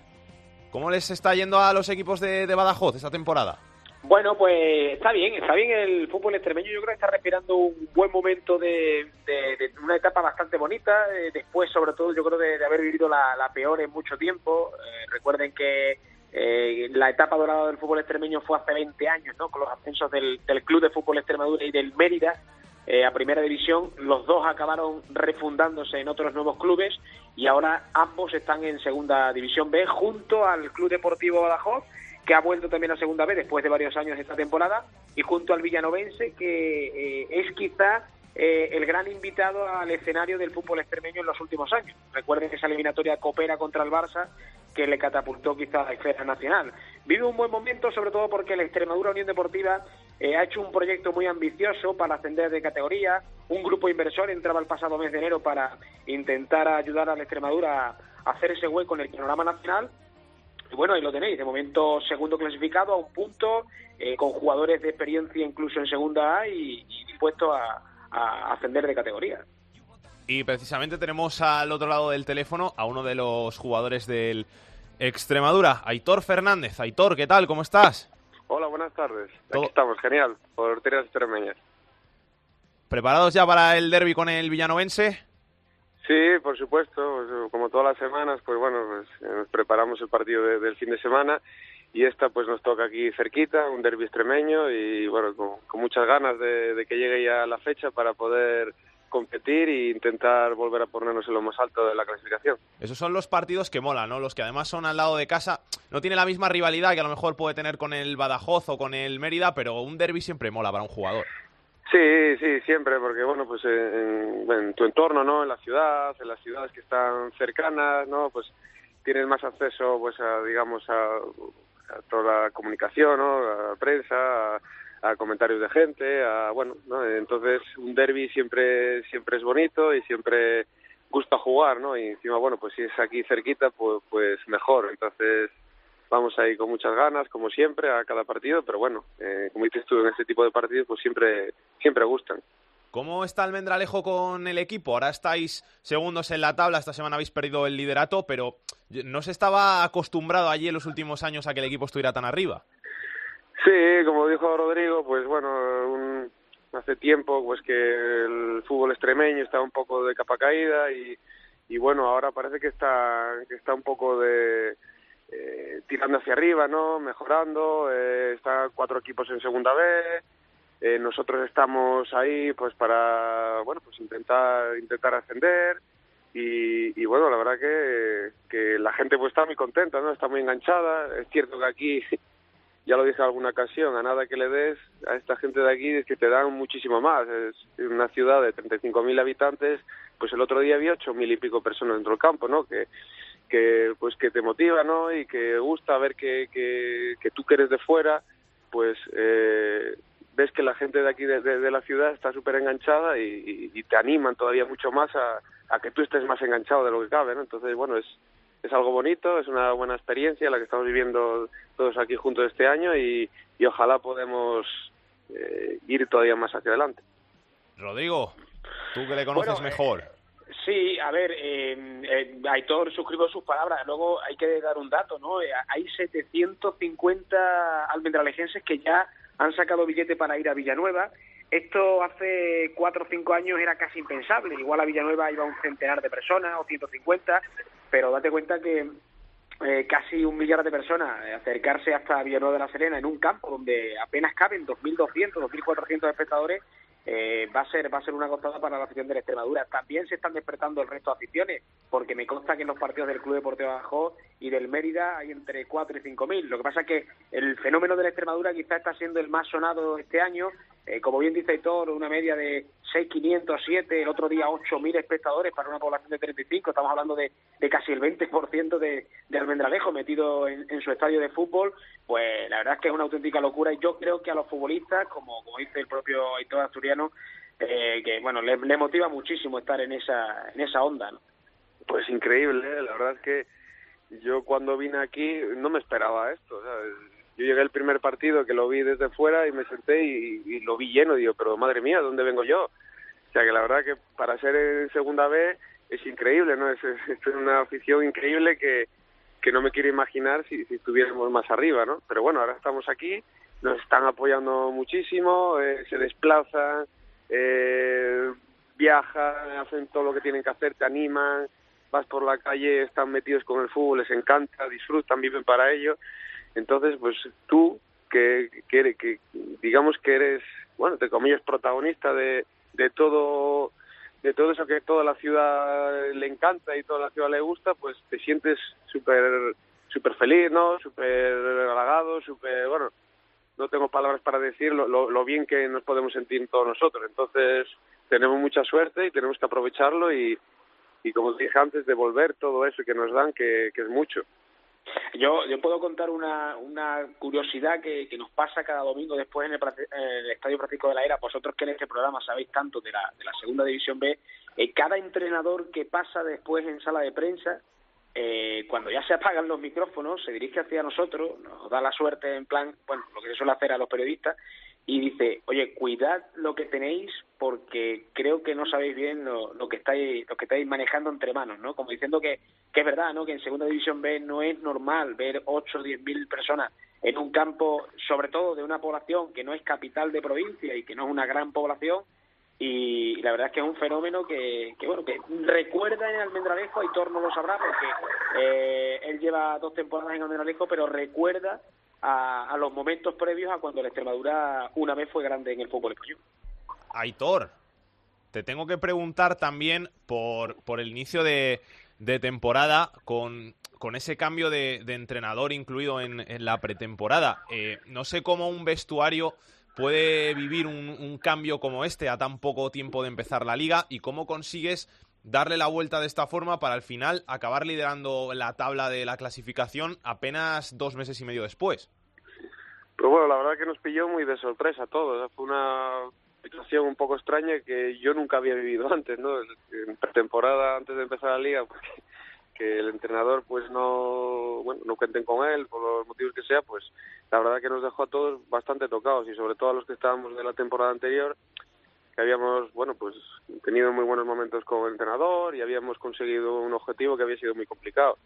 ¿Cómo les está yendo a los equipos de, de Badajoz esta temporada?
Bueno, pues está bien, está bien el fútbol extremeño. Yo creo que está respirando un buen momento de, de, de una etapa bastante bonita. Eh, después, sobre todo, yo creo de, de haber vivido la, peor en mucho tiempo. Eh, recuerden que eh, la etapa dorada del fútbol extremeño fue hace 20 años, ¿no? Con los ascensos del, del Club de Fútbol Extremadura y del Mérida eh, a Primera División. Los dos acabaron refundándose en otros nuevos clubes y ahora ambos están en Segunda División B junto al Club Deportivo Badajoz que ha vuelto también a Segunda B después de varios años esta temporada, y junto al Villanovense, que eh, es quizá eh, el gran invitado al escenario del fútbol extremeño en los últimos años. Recuerden esa eliminatoria coopera contra el Barça que le catapultó quizá a la esfera nacional. Vive un buen momento, sobre todo porque la Extremadura Unión Deportiva eh, ha hecho un proyecto muy ambicioso para ascender de categoría. Un grupo inversor entraba el pasado mes de enero para intentar ayudar a la Extremadura a hacer ese hueco en el panorama nacional y bueno, ahí lo tenéis, de momento segundo clasificado a un punto, eh, con jugadores de experiencia incluso en segunda A y, y dispuestos a, a, ascender de categoría.
Y precisamente tenemos al otro lado del teléfono a uno de los jugadores del Extremadura, Aitor Fernández. Aitor, ¿qué tal? ¿Cómo estás?
Hola, buenas tardes.
Todo-
Aquí estamos, genial, por Tierras Extremeñas.
¿Preparados ya para el derby con el villanovense?
Sí, por supuesto, pues, como todas las semanas, pues bueno, pues, eh, nos preparamos el partido de- del fin de semana y esta pues nos toca aquí cerquita, un derbi extremeño y bueno, con, muchas ganas de, de que llegue ya la fecha para poder competir e intentar volver a ponernos en lo más alto de la clasificación.
Esos son los partidos que molan, ¿no? Los que además son al lado de casa. No tiene la misma rivalidad que a lo mejor puede tener con el Badajoz o con el Mérida, pero un derby siempre mola para un jugador.
Sí, sí, siempre, porque bueno, pues en, en tu entorno, ¿no? En la ciudad, en las ciudades que están cercanas, ¿no? Pues tienes más acceso, pues, a, digamos, a, a toda la comunicación, ¿no? A la prensa, a, a comentarios de gente, a, bueno, ¿no? Entonces un derby siempre, siempre es bonito y siempre gusta jugar, ¿no? Y encima, bueno, pues si es aquí cerquita, pues, pues mejor. Entonces vamos ahí con muchas ganas, como siempre, a cada partido, pero bueno, eh, como dices tú, en este tipo de partidos, pues siempre, siempre gustan.
¿Cómo está Almendralejo con el equipo? Ahora estáis segundos en la tabla, esta semana habéis perdido el liderato, pero no se estaba acostumbrado allí en los últimos años a que el equipo estuviera tan arriba.
Sí, como dijo Rodrigo, pues bueno, un- hace tiempo pues que el fútbol extremeño está un poco de capa caída y, y bueno, ahora parece que está, que está un poco de eh, tirando hacia arriba, ¿no? Mejorando, eh, están cuatro equipos en segunda B, eh, nosotros estamos ahí pues para, bueno, pues intentar, intentar ascender y, y bueno, la verdad que, que la gente pues está muy contenta, ¿no? Está muy enganchada, es cierto que aquí [laughs] ya lo dije en alguna ocasión, a nada que le des a esta gente de aquí es que te dan muchísimo más. Es una ciudad de 35.000 habitantes, pues el otro día había 8.000 y pico personas dentro del campo, ¿no? Que, que pues que te motiva, ¿no? Y que gusta ver que, que, que tú que eres de fuera, pues eh, ves que la gente de aquí de, de- de la ciudad está súper enganchada y, y- y te animan todavía mucho más a, a que tú estés más enganchado de lo que cabe, ¿no? Entonces, bueno, es, es algo bonito, es una buena experiencia la que estamos viviendo todos aquí juntos este año y, y ojalá podemos eh, ir todavía más hacia adelante.
Rodrigo, tú que le conoces
Bueno, eh,
mejor.
Sí, a ver, eh, eh, Aitor suscribo sus palabras. Luego hay que dar un dato, ¿no? Eh, hay 750 almendralejenses que ya han sacado billete para ir a Villanueva. Esto hace cuatro o cinco años era casi impensable. Igual a Villanueva iba un centenar de personas o 150, pero date cuenta que eh, casi un millar de personas eh, acercarse hasta Villanueva de la Serena en un campo donde apenas caben 2.200, 2.400 espectadores eh, va a ser va a ser una costada para la afición de la Extremadura. También se están despertando el resto de aficiones, porque me consta que en los partidos del Club Deportivo Badajoz y del Mérida hay entre 4 y 5 mil. Lo que pasa es que el fenómeno de la Extremadura quizá está siendo el más sonado este año. Eh, como bien dice Hitor, una media de 6.500, 7, el otro día 8.000 espectadores para una población de 35. Estamos hablando de, casi el 20% de, de Almendralejo metido en, su estadio de fútbol. Pues la verdad es que es una auténtica locura y yo creo que a los futbolistas, como, dice el propio Hitor Eh, que bueno, le, motiva muchísimo estar en esa, en esa onda. ¿no?
Pues increíble, ¿eh? la verdad es que yo cuando vine aquí no me esperaba esto. ¿sabes? Yo llegué el primer partido que lo vi desde fuera y me senté y, y lo vi lleno. Digo, pero madre mía, ¿dónde vengo yo? O sea que la verdad que para ser en segunda B es increíble, ¿no? Es, es, es una afición increíble que, que no me quiero imaginar si, si estuviéramos más arriba, ¿no? Pero bueno, ahora estamos aquí, nos están apoyando muchísimo, eh, se desplazan, eh, viajan, hacen todo lo que tienen que hacer, te animan, vas por la calle, están metidos con el fútbol, les encanta, disfrutan, viven para ello. Entonces, pues tú, que, que, digamos que eres, bueno, te comillas protagonista de, de todo de todo eso que toda la ciudad le encanta y toda la ciudad le gusta, pues te sientes súper súper feliz, ¿no? Súper halagado, súper, bueno, no tengo palabras para decir lo, lo, lo bien que nos podemos sentir todos nosotros. Entonces, tenemos mucha suerte y tenemos que aprovecharlo y, y como dije antes, devolver todo eso que nos dan, que, que es mucho.
Yo, yo puedo contar una, una curiosidad que, que nos pasa cada domingo después en el, Estadio Francisco de la Era. Vosotros que en este programa sabéis tanto de la, de la Segunda División B, eh, cada entrenador que pasa después en sala de prensa, eh, cuando ya se apagan los micrófonos, se dirige hacia nosotros, nos da la suerte en plan, bueno, lo que se suele hacer a los periodistas, y dice, oye, cuidad lo que tenéis porque creo que no sabéis bien lo, que estáis lo que estáis manejando entre manos, ¿no? Como diciendo que, que es verdad, ¿no? Que en Segunda División B no es normal ver 8 o 10 mil personas en un campo, sobre todo de una población que no es capital de provincia y que no es una gran población, y la verdad es que es un fenómeno que, bueno que recuerda en Almendralejo Aitor no lo sabrá porque eh, él lleva dos temporadas en Almendralejo pero recuerda a, a, los momentos previos a cuando la Extremadura una vez fue grande en el fútbol español.
Aitor te tengo que preguntar también por, por el inicio de, de temporada con, con ese cambio de, de entrenador incluido en, en la pretemporada. Eh, no sé cómo un vestuario puede vivir un, un, cambio como este a tan poco tiempo de empezar la liga y cómo consigues darle la vuelta de esta forma para al final acabar liderando la tabla de la clasificación apenas dos meses y medio después.
Pues bueno, la verdad que nos pilló muy de sorpresa todo. Fue una situación un poco extraña que yo nunca había vivido antes, ¿no? En pretemporada, antes de empezar la liga, porque que el entrenador pues no bueno no cuenten con él por los motivos que sea pues la verdad que nos dejó a todos bastante tocados y sobre todo a los que estábamos de la temporada anterior que habíamos bueno pues tenido muy buenos momentos con el entrenador y habíamos conseguido un objetivo que había sido muy complicado.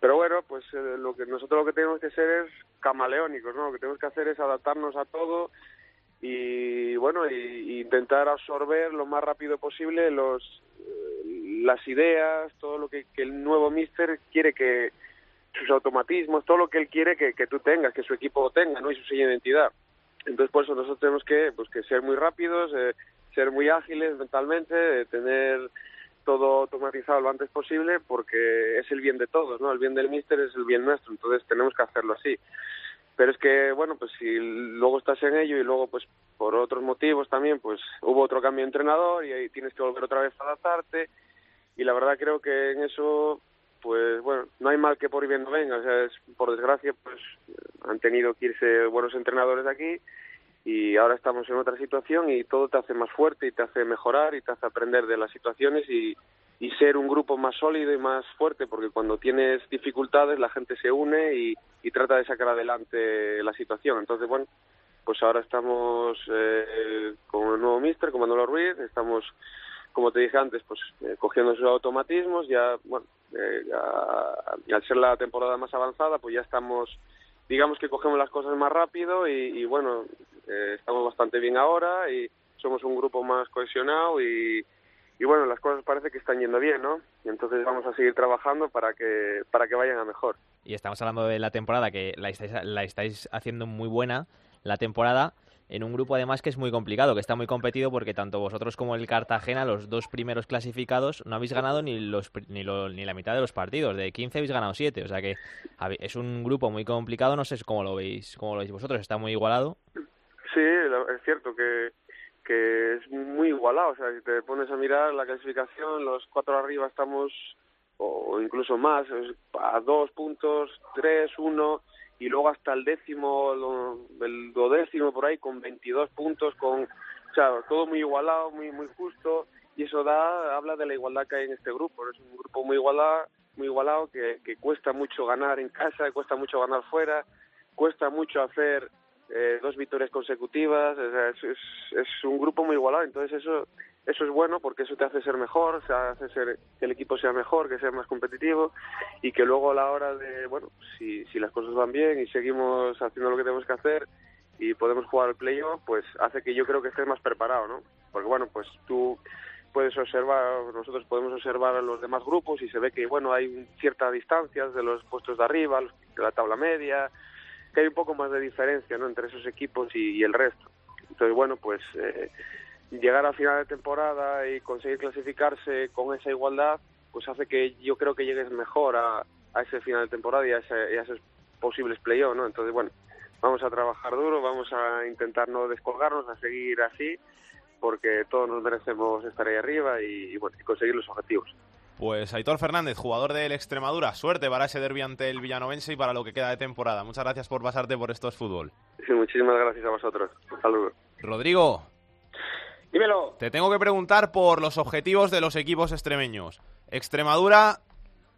Pero bueno pues eh, lo que nosotros lo que tenemos que ser es camaleónicos no lo que tenemos que hacer es adaptarnos a todo y bueno y, y intentar absorber lo más rápido posible los las ideas, todo lo que, el nuevo mister quiere que sus automatismos, todo lo que él quiere que, que tú tengas, que su equipo tenga, ¿no? Y su sello de identidad. Entonces, por eso nosotros tenemos que, pues, que ser muy rápidos, eh, ser muy ágiles mentalmente, tener todo automatizado lo antes posible, porque es el bien de todos, ¿no? El bien del mister es el bien nuestro, entonces tenemos que hacerlo así. Pero es que, bueno, pues si luego estás en ello y luego, pues por otros motivos también, pues hubo otro cambio de entrenador y ahí tienes que volver otra vez a adaptarte y la verdad creo que en eso pues bueno no hay mal que por bien no venga. O sea es, por desgracia pues han tenido que irse buenos entrenadores de aquí y ahora estamos en otra situación y todo te hace más fuerte y te hace mejorar y te hace aprender de las situaciones y, y ser un grupo más sólido y más fuerte porque cuando tienes dificultades la gente se une y, trata de sacar adelante la situación. Entonces bueno pues ahora estamos eh, con el nuevo mister con Manolo Ruiz estamos como te dije antes, pues eh, cogiendo sus automatismos, ya, bueno, eh, ya, al ser la temporada más avanzada, pues ya estamos, digamos que cogemos las cosas más rápido y, bueno, eh, estamos bastante bien ahora y somos un grupo más cohesionado y, y bueno, las cosas parece que están yendo bien, ¿no? Y entonces vamos a seguir trabajando para que, para que vayan a mejor.
Y estamos hablando de la temporada que la estáis, la estáis haciendo muy buena, la temporada en un grupo además que es muy complicado, que está muy competido porque tanto vosotros como el Cartagena, los dos primeros clasificados, no habéis ganado ni los ni, lo, ni la mitad de los partidos, de 15 habéis ganado 7, o sea que es un grupo muy complicado, no sé cómo lo veis, cómo lo veis vosotros, está muy igualado.
Sí, es cierto que que es muy igualado, o sea, si te pones a mirar la clasificación, los cuatro arriba estamos o incluso más, a dos puntos, tres, uno, y luego hasta el décimo, el duodécimo por ahí con 22 puntos, con, todo muy igualado, muy muy justo y eso da habla de la igualdad que hay en este grupo. Es un grupo muy igualado, muy igualado que, que cuesta mucho ganar en casa, cuesta mucho ganar fuera, cuesta mucho hacer eh, dos victorias consecutivas, o sea, es, es, es un grupo muy igualado, entonces eso eso es bueno porque eso te hace ser mejor, o sea, hace ser que el equipo sea mejor, que sea más competitivo y que luego a la hora de, bueno, si, si las cosas van bien y seguimos haciendo lo que tenemos que hacer y podemos jugar al playoff, pues hace que yo creo que estés más preparado, ¿no? Porque bueno, pues tú puedes observar, nosotros podemos observar a los demás grupos y se ve que, bueno, hay cierta distancia de los puestos de arriba, de la tabla media, que hay un poco más de diferencia, ¿no? Entre esos equipos y, y el resto. Entonces, bueno, pues... Eh, llegar a final de temporada y conseguir clasificarse con esa igualdad, pues hace que yo creo que llegues mejor a, a ese final de temporada y a, ese, y a esos posibles playoffs, ¿no? Entonces, bueno, vamos a trabajar duro, vamos a intentar no descolgarnos, a seguir así, porque todos nos merecemos estar ahí arriba y, y bueno, y conseguir los objetivos.
Pues Aitor Fernández, jugador del Extremadura, suerte para ese derbi ante el Villanovense y para lo que queda de temporada. Muchas gracias por pasarte por estos fútbol.
Sí, muchísimas gracias a vosotros. Un saludo.
Rodrigo,
Dímelo.
Te tengo que preguntar por los objetivos de los equipos extremeños. Extremadura,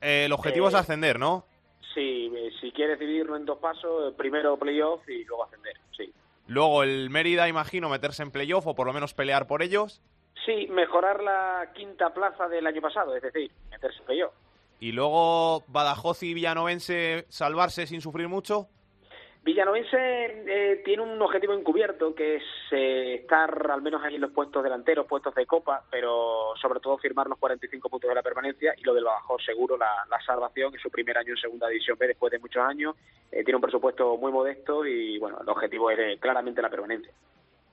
eh, el objetivo
Eh,
es ascender, ¿no?
Sí, eh, si quieres dividirlo en dos pasos, primero playoff y luego ascender, sí.
Luego el Mérida, imagino, meterse en playoff o por lo menos pelear por ellos.
Sí, mejorar la quinta plaza del año pasado, es decir, meterse en playoff.
Y luego Badajoz y Villanovense salvarse sin sufrir mucho.
Villanovense eh, tiene un objetivo encubierto que es eh, estar al menos ahí en los puestos delanteros, puestos de copa, pero sobre todo firmar los 45 puntos de la permanencia y lo del Badajoz seguro la, salvación en su primer año en Segunda División B después de muchos años. Eh, tiene un presupuesto muy modesto y bueno, el objetivo es eh, claramente la permanencia.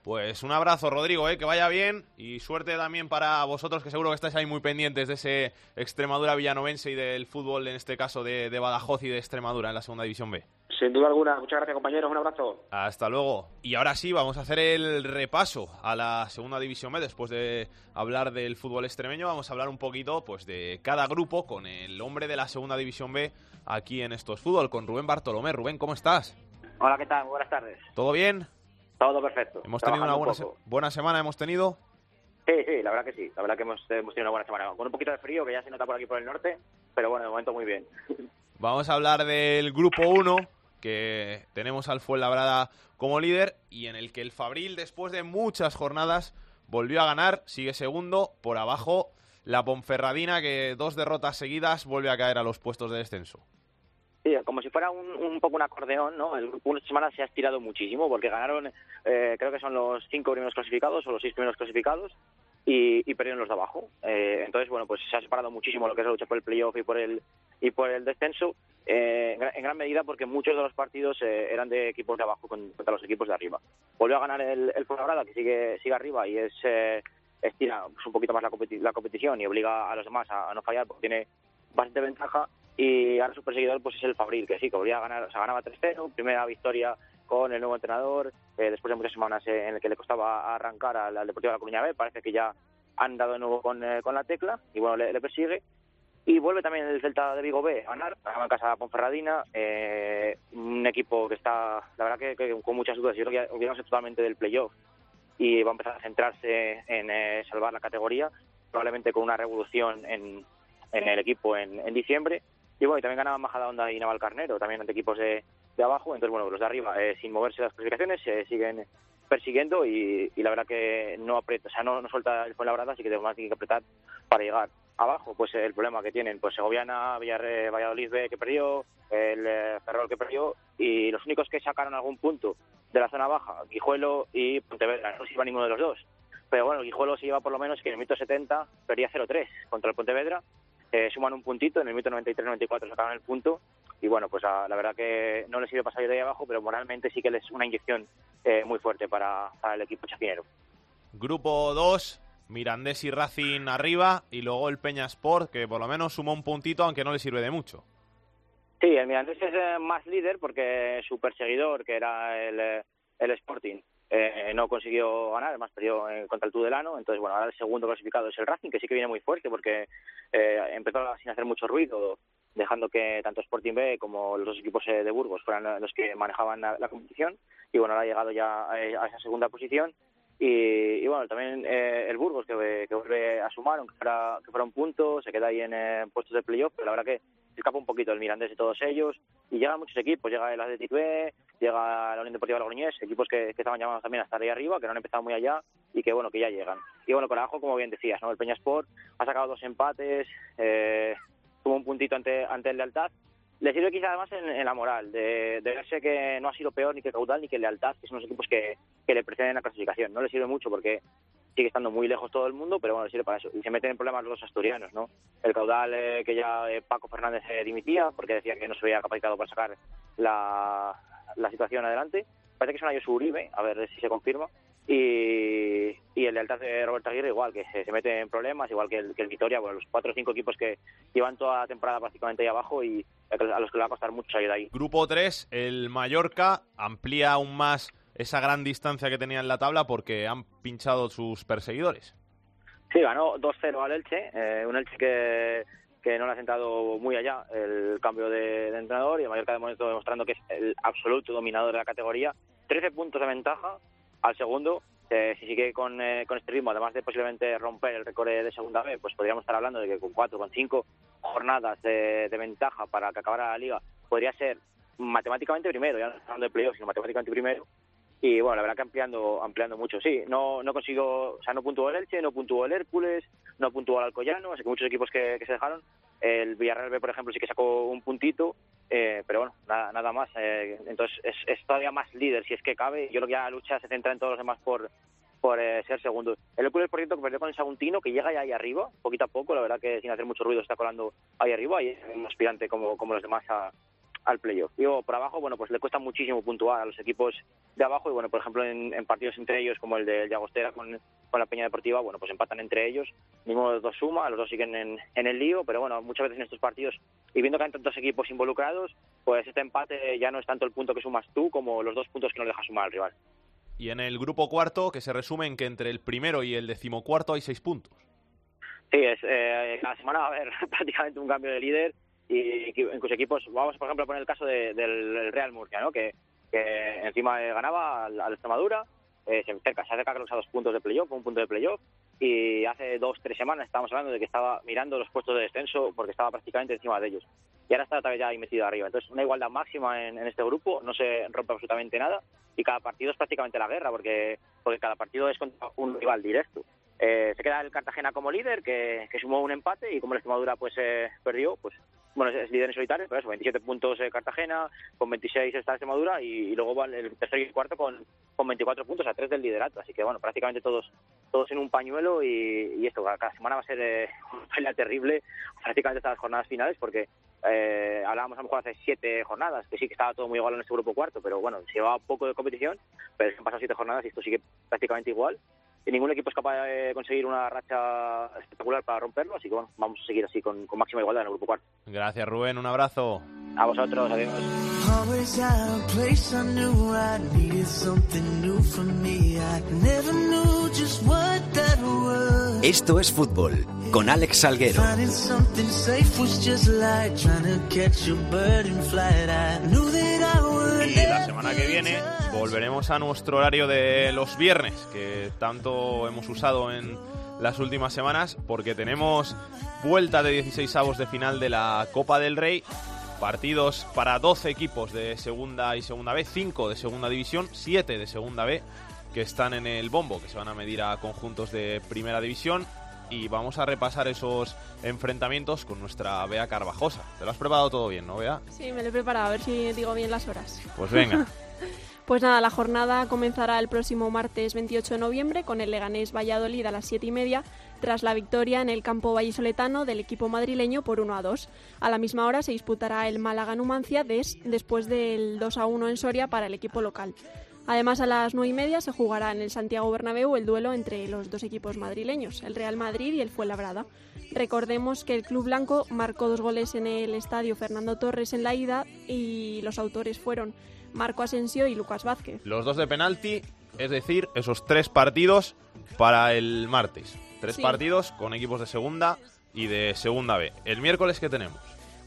Pues un abrazo, Rodrigo, que vaya bien y suerte también para vosotros, que seguro que estáis ahí muy pendientes de ese Extremadura villanovense y del fútbol, en este caso de, de Badajoz y de Extremadura en la Segunda División B.
Sin duda alguna. Muchas gracias, compañeros. Un abrazo.
Hasta luego. Y ahora sí, vamos a hacer el repaso a la Segunda División B. Después de hablar del fútbol extremeño, vamos a hablar un poquito pues de cada grupo con el hombre de la Segunda División B aquí en Estos Fútbol, con Rubén Bartolomé. Rubén, ¿cómo estás?
Hola, ¿qué tal? Buenas tardes.
¿Todo bien?
Todo perfecto.
Hemos tenido una buena,
un
se- buena semana, hemos tenido.
Sí, sí, la verdad que sí. La verdad que hemos, hemos tenido una buena semana. Con un poquito de frío, que ya se nota por aquí por el norte, pero bueno, de momento muy bien.
Vamos a hablar del grupo 1, que tenemos al Fuenlabrada como líder y en el que el Fabril, después de muchas jornadas, volvió a ganar, sigue segundo, por abajo la Ponferradina, que dos derrotas seguidas vuelve a caer a los puestos de descenso.
Sí, como si fuera un, poco un acordeón, ¿no? El grupo semana se ha estirado muchísimo porque ganaron, eh, creo que son los cinco primeros clasificados o los seis primeros clasificados y, y perdieron los de abajo. Eh, entonces, bueno, pues se ha separado muchísimo lo que es la lucha por el playoff y por el y por el descenso, eh, en, gran, medida porque muchos de los partidos eh, eran de equipos de abajo con- contra los equipos de arriba. Volvió a ganar el, el Fuenlabrada, que sigue sigue arriba y es eh, estira pues, un poquito más la, competi- la competición y obliga a los demás a, a no fallar porque tiene bastante ventaja y ahora su perseguidor pues es el Fabril, que sí, que volvía a ganar, o sea, ganaba 3-0, primera victoria con el nuevo entrenador, eh, después de muchas semanas eh, en el que le costaba arrancar al, al Deportivo de la Coruña B, parece que ya han dado de nuevo con, eh, con la tecla y bueno, le, le persigue. Y vuelve también el Celta de Vigo B a ganar, ganaba en casa de Ponferradina, eh, un equipo que está, la verdad que, que con muchas dudas, yo creo que olvidándose totalmente del playoff y va a empezar a centrarse en eh, salvar la categoría, probablemente con una revolución en, en el equipo en, en diciembre. Y bueno, y también ganaban Majadahonda y Navalcarnero, también ante equipos de, de abajo. Entonces, bueno, los de arriba, eh, sin moverse las clasificaciones, se siguen persiguiendo y, la verdad que no aprieta, o sea, no, no suelta el Fuenlabrada, así que tenemos que apretar para llegar abajo. Pues el problema que tienen, pues Segoviana, Villarre- Valladolid B que perdió, el eh, Ferrol que perdió, y los únicos que sacaron algún punto de la zona baja, Guijuelo y Pontevedra, no iba ninguno de los dos. Pero bueno, el Guijuelo se lleva por lo menos que en el minuto 70 perdía 0-3 contra el Pontevedra, eh, suman un puntito, en el minuto 93-94 sacaron el punto, y bueno, pues a- la verdad que no les sirve para salir de ahí abajo, pero moralmente sí que les es una inyección eh, muy fuerte para, para el equipo chapinero.
Grupo 2, Mirandés y Racing arriba y luego el Peña Sport, que por lo menos sumó un puntito, aunque no le sirve de mucho.
Sí, el Mirandés es eh, más líder porque su perseguidor, que era el, eh, el Sporting, eh, no consiguió ganar, además perdió eh, contra el Tudelano. Entonces, bueno, ahora el segundo clasificado es el Racing, que sí que viene muy fuerte porque eh, empezó sin hacer mucho ruido, dejando que tanto Sporting B como los dos equipos eh, de Burgos fueran los que manejaban la, competición. Y bueno, ahora ha llegado ya a, a esa segunda posición. Y, y bueno, también eh, el Burgos que, que vuelve a sumar, aunque fuera, que fuera un punto, se queda ahí en eh, puestos de playoff, pero la verdad que escapa un poquito el Mirandés de todos ellos. Y llegan muchos equipos, llega el Athletic B, llega la Unión Deportiva Logroñés, equipos que, que estaban llamados también a estar ahí arriba, que no han empezado muy allá y que bueno, que ya llegan. Y bueno, con abajo, como bien decías, ¿no? El Peña Sport ha sacado dos empates, eh, tuvo un puntito ante, ante el Lealtad. Le sirve quizá además en, la moral, de, verse que no ha sido peor ni que Caudal ni que Lealtad, que son los equipos que, que le preceden en la clasificación. No le sirve mucho porque sigue estando muy lejos todo el mundo, pero bueno, le sirve para eso. Y se meten en problemas los asturianos, ¿no? El caudal eh, que ya eh, Paco Fernández eh, dimitía porque decía que no se había capacitado para sacar la, la situación adelante. Parece que un Ayosu Uribe, a ver si se confirma. Y, y el lealtad de Roberto Aguirre igual, que se, se mete en problemas, igual que el, que el Vitoria, bueno, los cuatro o cinco equipos que llevan toda la temporada prácticamente ahí abajo y a los que le va a costar mucho salir de ahí.
Grupo 3, el Mallorca amplía aún más esa gran distancia que tenía en la tabla porque han pinchado sus perseguidores.
Sí, ganó 2-0 al Elche, eh, un Elche que, que no le ha sentado muy allá el cambio de, de entrenador y el Mallorca de momento demostrando que es el absoluto dominador de la categoría. 13 puntos de ventaja al segundo. Eh, si sigue con, eh, con este ritmo, además de posiblemente romper el récord de segunda B, pues podríamos estar hablando de que con cuatro, con cinco jornadas de, ventaja para que acabara la liga, podría ser matemáticamente primero, ya no estamos hablando de playoffs, sino matemáticamente primero. y bueno, la verdad que ampliando, ampliando mucho, sí. No, no consiguió, o sea, no puntuó el Elche, no puntuó el Hércules, no puntuó el Alcoyano, así que muchos equipos que, que se dejaron. El Villarreal B, por ejemplo, sí que sacó un puntito, eh, pero bueno, nada, nada más. Eh, entonces es, todavía más líder, si es que cabe. Yo creo que ya la lucha se centra en todos los demás por, por eh, ser segundo. El Hércules, por cierto, que perdió con el Saguntino, que llega ya ahí arriba, poquito a poco, la verdad que sin hacer mucho ruido está colando ahí arriba y es un aspirante como, como los demás a, al playoff. Digo, por abajo, bueno, pues le cuesta muchísimo puntuar a los equipos de abajo y bueno, por ejemplo, en, en partidos entre ellos, como el de Llagostera con, con la Peña Deportiva, bueno, pues empatan entre ellos, ninguno de los dos suma, los dos siguen en, en el lío, pero bueno, muchas veces en estos partidos, y viendo que hay tantos equipos involucrados, pues este empate ya no es tanto el punto que sumas tú como los dos puntos que no deja sumar al rival.
Y en el grupo cuarto, que se resume en que entre el primero y el decimocuarto hay seis puntos.
Sí, es, eh, cada semana va a haber [laughs] prácticamente un cambio de líder y en cuyos equipos, vamos por ejemplo a poner el caso de, del Real Murcia, ¿no? que, que encima eh, ganaba al, Extremadura, eh, se acerca, se acerca a dos puntos de playoff, un punto de playoff, y hace dos, tres semanas estábamos hablando de que estaba mirando los puestos de descenso porque estaba prácticamente encima de ellos. Y ahora está otra vez ya ahí metido arriba. Entonces, una igualdad máxima en, este grupo, no se rompe absolutamente nada, y cada partido es prácticamente la guerra, porque, porque cada partido es contra un rival directo. Eh, se queda el Cartagena como líder, que, que sumó un empate, y como la Extremadura pues eh, perdió, pues bueno, es líder en solitario, pero eso, 27 puntos eh, Cartagena, con 26 está Extremadura y, y luego van el tercero y el cuarto con, con 24 puntos a 3 del liderato. Así que bueno, prácticamente todos todos en un pañuelo y, esto, cada semana va a ser eh, [laughs] una pelea terrible prácticamente hasta las jornadas finales porque eh, hablábamos a lo mejor hace siete jornadas, que sí que estaba todo muy igual en este grupo cuarto, pero bueno, se llevaba poco de competición, pero han pasado siete jornadas y esto sigue prácticamente igual y ningún equipo es capaz de conseguir una racha espectacular para romperlo, así que bueno, vamos a seguir así con, con máxima igualdad en el grupo cuarto.
Gracias Rubén, un abrazo.
A vosotros, adiós.
Esto es fútbol con Alex Salguero.
Semana que viene volveremos a nuestro horario de los viernes, que tanto hemos usado en las últimas semanas, porque tenemos vuelta de 16 avos de final de la Copa del Rey, partidos para 12 equipos de segunda y segunda B, 5 de segunda división, 7 de segunda B, que están en el bombo, que se van a medir a conjuntos de primera división. Y vamos a repasar esos enfrentamientos con nuestra Bea Carvajosa. ¿Te lo has preparado todo bien, no, Bea?
Sí, me lo he preparado, a ver si digo bien las horas.
Pues venga. [laughs]
Pues nada, la jornada comenzará el próximo martes 28 de noviembre con el Leganés Valladolid a las 7 y media, tras la victoria en el campo vallisoletano del equipo madrileño por 1 a 2. A la misma hora se disputará el Málaga Numancia des, después del 2 a 1 en Soria para el equipo local. Además, a las 9 y media se jugará en el Santiago Bernabéu el duelo entre los dos equipos madrileños, el Real Madrid y el Fuenlabrada. Recordemos que el Club Blanco marcó dos goles en el estadio Fernando Torres en la ida y los autores fueron Marco Asensio y Lucas Vázquez.
Los dos de penalti, es decir, esos tres partidos para el martes. Tres
Sí.
partidos con equipos de segunda y de segunda B. El miércoles, ¿qué tenemos?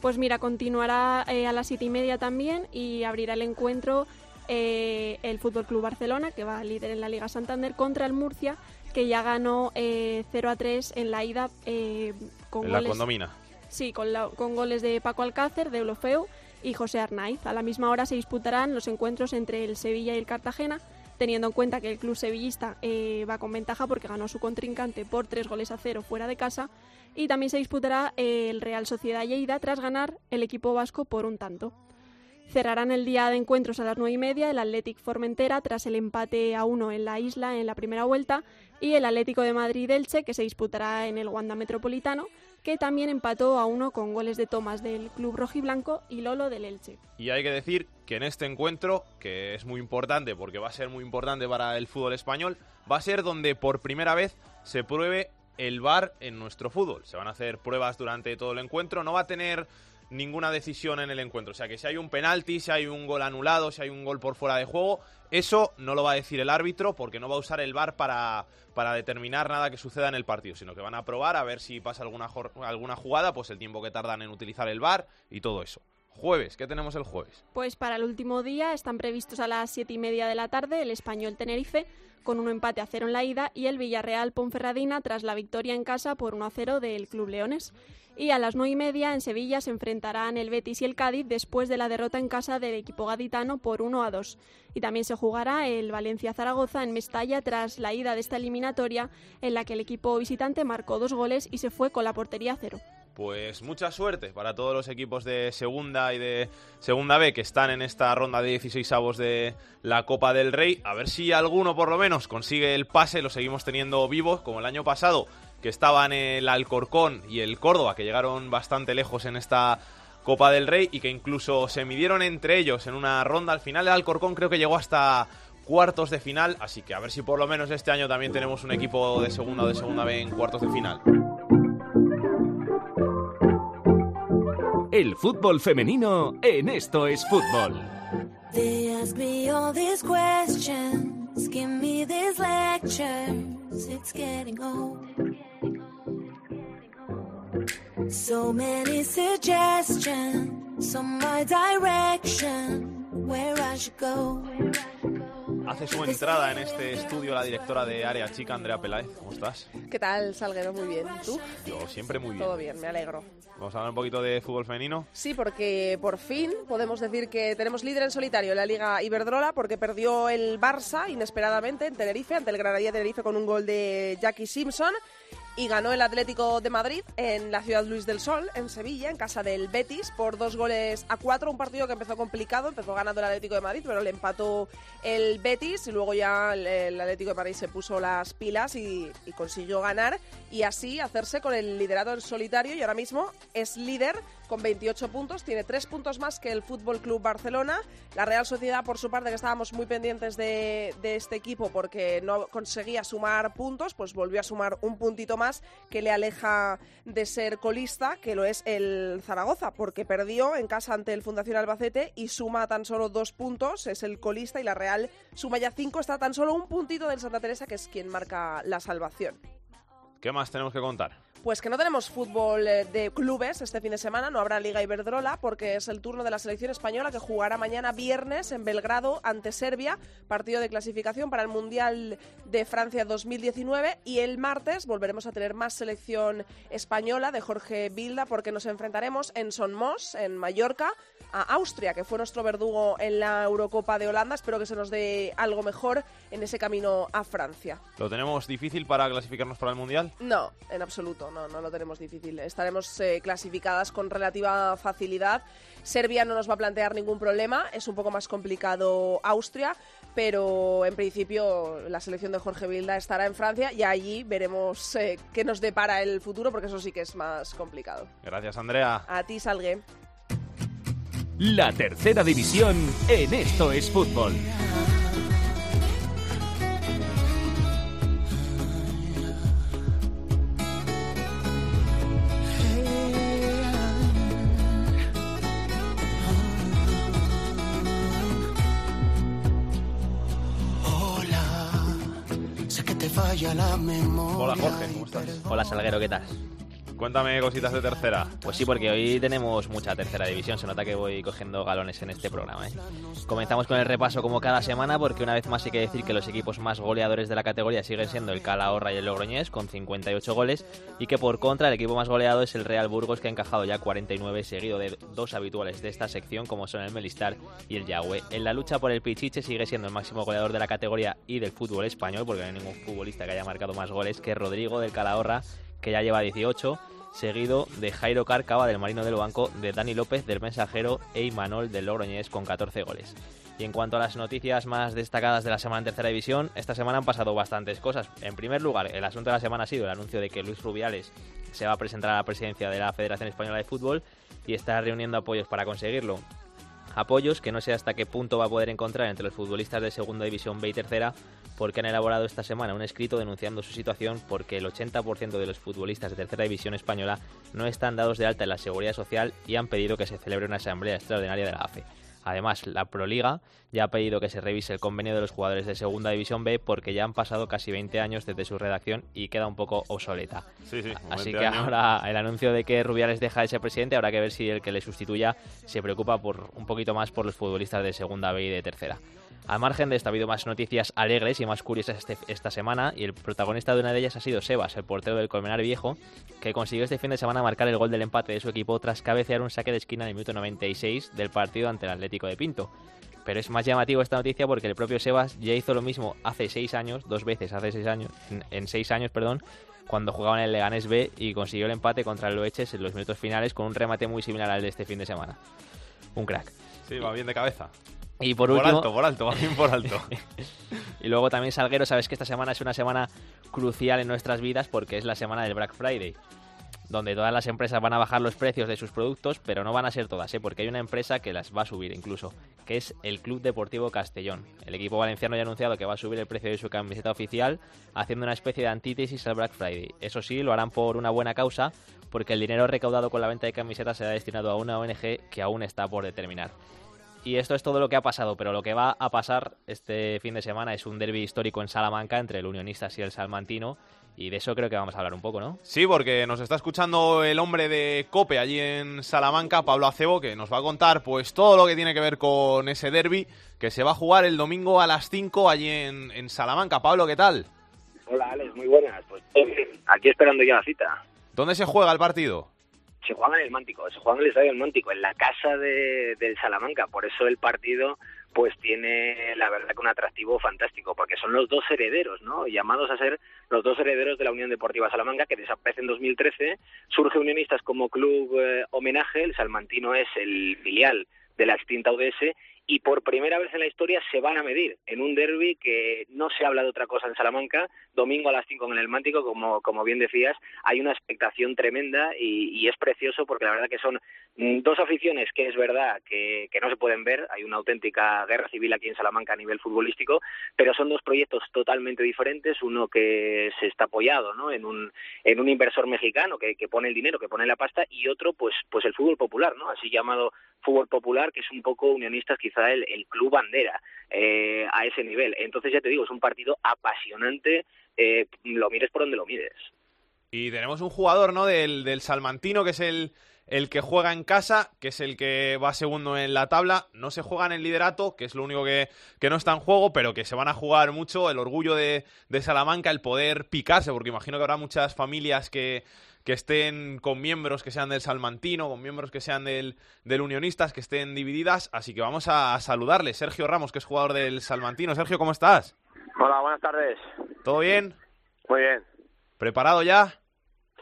Pues mira, continuará eh, a las 7 y media también y abrirá el encuentro eh, el Fútbol Club Barcelona, que va líder en la Liga Santander, contra el Murcia, que ya ganó eh, 0 a 3 en la ida eh, con
En la
goles.
condomina.
Sí, con, la- con goles de Paco Alcácer, de Eulofeu y José Arnaiz. A la misma hora se disputarán los encuentros entre el Sevilla y el Cartagena, teniendo en cuenta que el club sevillista eh, va con ventaja porque ganó su contrincante por tres goles a cero fuera de casa. Y también se disputará eh, el Real Sociedad Lleida tras ganar el equipo vasco por un tanto. Cerrarán el día de encuentros a las 9 y media el Athletic Formentera tras el empate a uno en la isla en la primera vuelta y el Atlético de Madrid-Elche que se disputará en el Wanda Metropolitano que también empató a uno con goles de Tomás del Club Rojiblanco y Lolo del Elche.
Y hay que decir que en este encuentro, que es muy importante porque va a ser muy importante para el fútbol español, va a ser donde por primera vez se pruebe el VAR en nuestro fútbol. Se van a hacer pruebas durante todo el encuentro, no va a tener ninguna decisión en el encuentro. O sea que si hay un penalti, si hay un gol anulado, si hay un gol por fuera de juego, eso no lo va a decir el árbitro porque no va a usar el VAR para, para determinar nada que suceda en el partido, sino que van a probar a ver si pasa alguna, alguna jugada, pues el tiempo que tardan en utilizar el VAR y todo eso. Jueves, ¿qué tenemos el jueves?
Pues para el último día están previstos a las siete y media de la tarde el español Tenerife con un empate a cero en la ida y el Villarreal Ponferradina tras la victoria en casa por 1 a 0 del Club Leones. Y a las nueve y media en Sevilla se enfrentarán el Betis y el Cádiz después de la derrota en casa del equipo gaditano por 1 a 2. Y también se jugará el Valencia-Zaragoza en Mestalla tras la ida de esta eliminatoria en la que el equipo visitante marcó dos goles y se fue con la portería a cero.
Pues mucha suerte para todos los equipos de Segunda y de Segunda B que están en esta ronda de 16 avos de la Copa del Rey. A ver si alguno por lo menos consigue el pase, lo seguimos teniendo vivos como el año pasado, que estaban el Alcorcón y el Córdoba, que llegaron bastante lejos en esta Copa del Rey y que incluso se midieron entre ellos en una ronda. Al final el Alcorcón creo que llegó hasta cuartos de final, así que a ver si por lo menos este año también tenemos un equipo de Segunda o de Segunda B en cuartos de final.
El fútbol femenino en Esto es Fútbol.
They ask me all these questions, give me these lectures. It's getting old. So many suggestions on my direction, where I should go.
Hace su entrada en este estudio la directora de Área Chica, Andrea Peláez. ¿Cómo estás?
¿Qué tal, Salguero? Muy bien. ¿Tú?
Yo siempre muy bien.
Todo bien, me alegro.
Vamos a hablar un poquito de fútbol femenino.
Sí, porque por fin podemos decir que tenemos líder en solitario en la Liga Iberdrola porque perdió el Barça inesperadamente en Tenerife ante el Granadilla Tenerife con un gol de Jackie Simpson y ganó el Atlético de Madrid en la ciudad Luis del Sol, en Sevilla, en casa del Betis, por dos goles a cuatro. Un partido que empezó complicado, empezó ganando el Atlético de Madrid, pero le empató el Betis y luego ya el, Atlético de Madrid se puso las pilas y, consiguió ganar y así hacerse con el liderado en solitario y ahora mismo es líder con 28 puntos, tiene tres puntos más que el Fútbol Club Barcelona. La Real Sociedad, por su parte, que estábamos muy pendientes de, de, este equipo porque no conseguía sumar puntos, pues volvió a sumar un puntito más que le aleja de ser colista, que lo es el Zaragoza, porque perdió en casa ante el Fundación Albacete y suma tan solo dos puntos, es el colista y la Real suma ya cinco, está tan solo un puntito del Santa Teresa, que es quien marca la salvación.
¿Qué más tenemos que contar?
Pues que no tenemos fútbol eh, de clubes este fin de semana, no habrá Liga Iberdrola porque es el turno de la selección española que jugará mañana viernes en Belgrado ante Serbia, partido de clasificación para el Mundial de Francia 2019 y el martes volveremos a tener más selección española de Jorge Bilda porque nos enfrentaremos en Son Mos, en Mallorca, a Austria, que fue nuestro verdugo en la Eurocopa de Holanda. Espero que se nos dé algo mejor en ese camino a Francia.
¿Lo tenemos difícil para clasificarnos para el Mundial?
No, en absoluto, no, no lo tenemos difícil. Estaremos eh, clasificadas con relativa facilidad. Serbia no nos va a plantear ningún problema, es un poco más complicado Austria, pero en principio la selección de Jorge Vilda estará en Francia y allí veremos eh, qué nos depara el futuro, porque eso sí que es más complicado.
Gracias, Andrea.
A ti, Salgue.
La tercera división en Esto es Fútbol.
Te falla la memoria.
Hola, Jorge, ¿cómo estás?
Hola, Salguero, ¿qué tal?
Cuéntame cositas de tercera.
Pues sí, porque hoy tenemos mucha tercera división. Se nota que voy cogiendo galones en este programa. ¿eh? Comenzamos con el repaso como cada semana, porque una vez más hay que decir que los equipos más goleadores de la categoría siguen siendo el Calahorra y el Logroñés, con 58 goles, y que por contra el equipo más goleado es el Real Burgos, que ha encajado ya 49, seguido de dos habituales de esta sección, como son el Melistar y el Yahweh. En la lucha por el Pichiche sigue siendo el máximo goleador de la categoría y del fútbol español, porque no hay ningún futbolista que haya marcado más goles que Rodrigo del Calahorra que ya lleva 18, seguido de Jairo Cárcava del Marino del Banco, de Dani López del Mensajero e Imanol del Logroñés con 14 goles. Y en cuanto a las noticias más destacadas de la semana en tercera división, esta semana han pasado bastantes cosas. En primer lugar, el asunto de la semana ha sido el anuncio de que Luis Rubiales se va a presentar a la presidencia de la Federación Española de Fútbol y está reuniendo apoyos para conseguirlo. Apoyos que no sé hasta qué punto va a poder encontrar entre los futbolistas de Segunda División B y Tercera, porque han elaborado esta semana un escrito denunciando su situación porque el 80% de los futbolistas de Tercera División Española no están dados de alta en la Seguridad Social y han pedido que se celebre una asamblea extraordinaria de la AFE. Además, la Proliga ya ha pedido que se revise el convenio de los jugadores de Segunda División B porque ya han pasado casi 20 años desde su redacción y queda un poco obsoleta.
Sí, sí,
Así
20
que
años.
ahora el anuncio de que Rubiales deja de ser presidente, habrá que ver si el que le sustituya se preocupa por un poquito más por los futbolistas de Segunda B y de Tercera. Al margen de esto, ha habido más noticias alegres y más curiosas este- esta semana, y el protagonista de una de ellas ha sido Sebas, el portero del Colmenar Viejo, que consiguió este fin de semana marcar el gol del empate de su equipo tras cabecear un saque de esquina en el minuto 96 del partido ante el Atlético de Pinto. Pero es más llamativo esta noticia porque el propio Sebas ya hizo lo mismo hace seis años, dos veces hace seis años, en, seis años, perdón, cuando jugaba en el Leganés B y consiguió el empate contra el Loeches en los minutos finales con un remate muy similar al de este fin de semana. Un crack.
Sí, va bien de cabeza.
Y por,
Por
último,
alto, por alto, va bien por alto. [laughs]
y luego también Salguero, sabes que esta semana es una semana crucial en nuestras vidas porque es la semana del Black Friday, donde todas las empresas van a bajar los precios de sus productos, pero no van a ser todas, ¿eh? porque hay una empresa que las va a subir incluso, que es el Club Deportivo Castellón. El equipo valenciano ya ha anunciado que va a subir el precio de su camiseta oficial, haciendo una especie de antítesis al Black Friday. Eso sí, lo harán por una buena causa, porque el dinero recaudado con la venta de camisetas será destinado a una ONG que aún está por determinar. Y esto es todo lo que ha pasado, pero lo que va a pasar este fin de semana es un derby histórico en Salamanca entre el Unionistas y el Salmantino, y de eso creo que vamos a hablar un poco, ¿no?
Sí, porque nos está escuchando el hombre de Cope allí en Salamanca, Pablo Acebo, que nos va a contar pues todo lo que tiene que ver con ese derby que se va a jugar el domingo a las 5 allí en, en Salamanca. Pablo, ¿qué tal?
Hola Alex, muy buenas. Pues bien. aquí esperando ya la cita.
¿Dónde se juega el partido?
Se juega en el Mántico, se juega en el Estadio del Mántico, en la casa de, del Salamanca. Por eso el partido pues tiene la verdad que un atractivo fantástico, porque son los dos herederos, ¿no? Llamados a ser los dos herederos de la Unión Deportiva Salamanca, que desaparece en 2013. Surge Unionistas como club eh, homenaje, el Salmantino es el filial de la extinta UDS y por primera vez en la historia se van a medir. En un derby que no se habla de otra cosa en Salamanca, domingo a las 5 en el Mántico, como, como bien decías, hay una expectación tremenda y, y es precioso porque la verdad que son dos aficiones que es verdad que, que no se pueden ver, hay una auténtica guerra civil aquí en Salamanca a nivel futbolístico, pero son dos proyectos totalmente diferentes, uno que se está apoyado ¿no? en, un, en un inversor mexicano que, que pone el dinero, que pone la pasta, y otro pues, pues el fútbol popular, ¿no? así llamado fútbol popular, que es un poco unionistas quizá el, el club bandera eh, a ese nivel. Entonces ya te digo, es un partido apasionante, eh, lo mires por donde lo mires.
Y tenemos un jugador, ¿no? Del, del Salmantino, que es el, el que juega en casa, que es el que va segundo en la tabla. No se juega en el liderato, que es lo único que, que no está en juego, pero que se van a jugar mucho. El orgullo de, de Salamanca, el poder picarse, porque imagino que habrá muchas familias que, que estén con miembros que sean del Salmantino, con miembros que sean del, del Unionistas, que estén divididas. Así que vamos a, a saludarle. Sergio Ramos, que es jugador del Salmantino. Sergio, ¿cómo estás?
Hola, buenas tardes.
¿Todo bien?
Muy bien.
¿Preparado ya?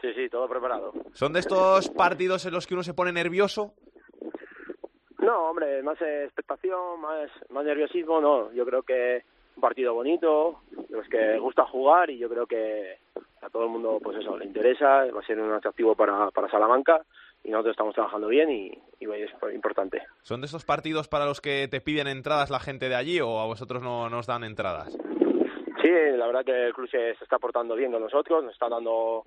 Sí, sí, todo preparado.
¿Son de estos partidos en los que uno se pone nervioso?
No, hombre, más expectación, más, más nerviosismo, no. Yo creo que un partido bonito, de los que gusta jugar y yo creo que a todo el mundo, pues eso, le interesa, va a ser un atractivo para, para Salamanca y nosotros estamos trabajando bien y, y es importante.
¿Son de esos partidos para los que te piden entradas la gente de allí o a vosotros no nos dan entradas?
Sí, la verdad que el club se, se está portando bien con nosotros, nos está dando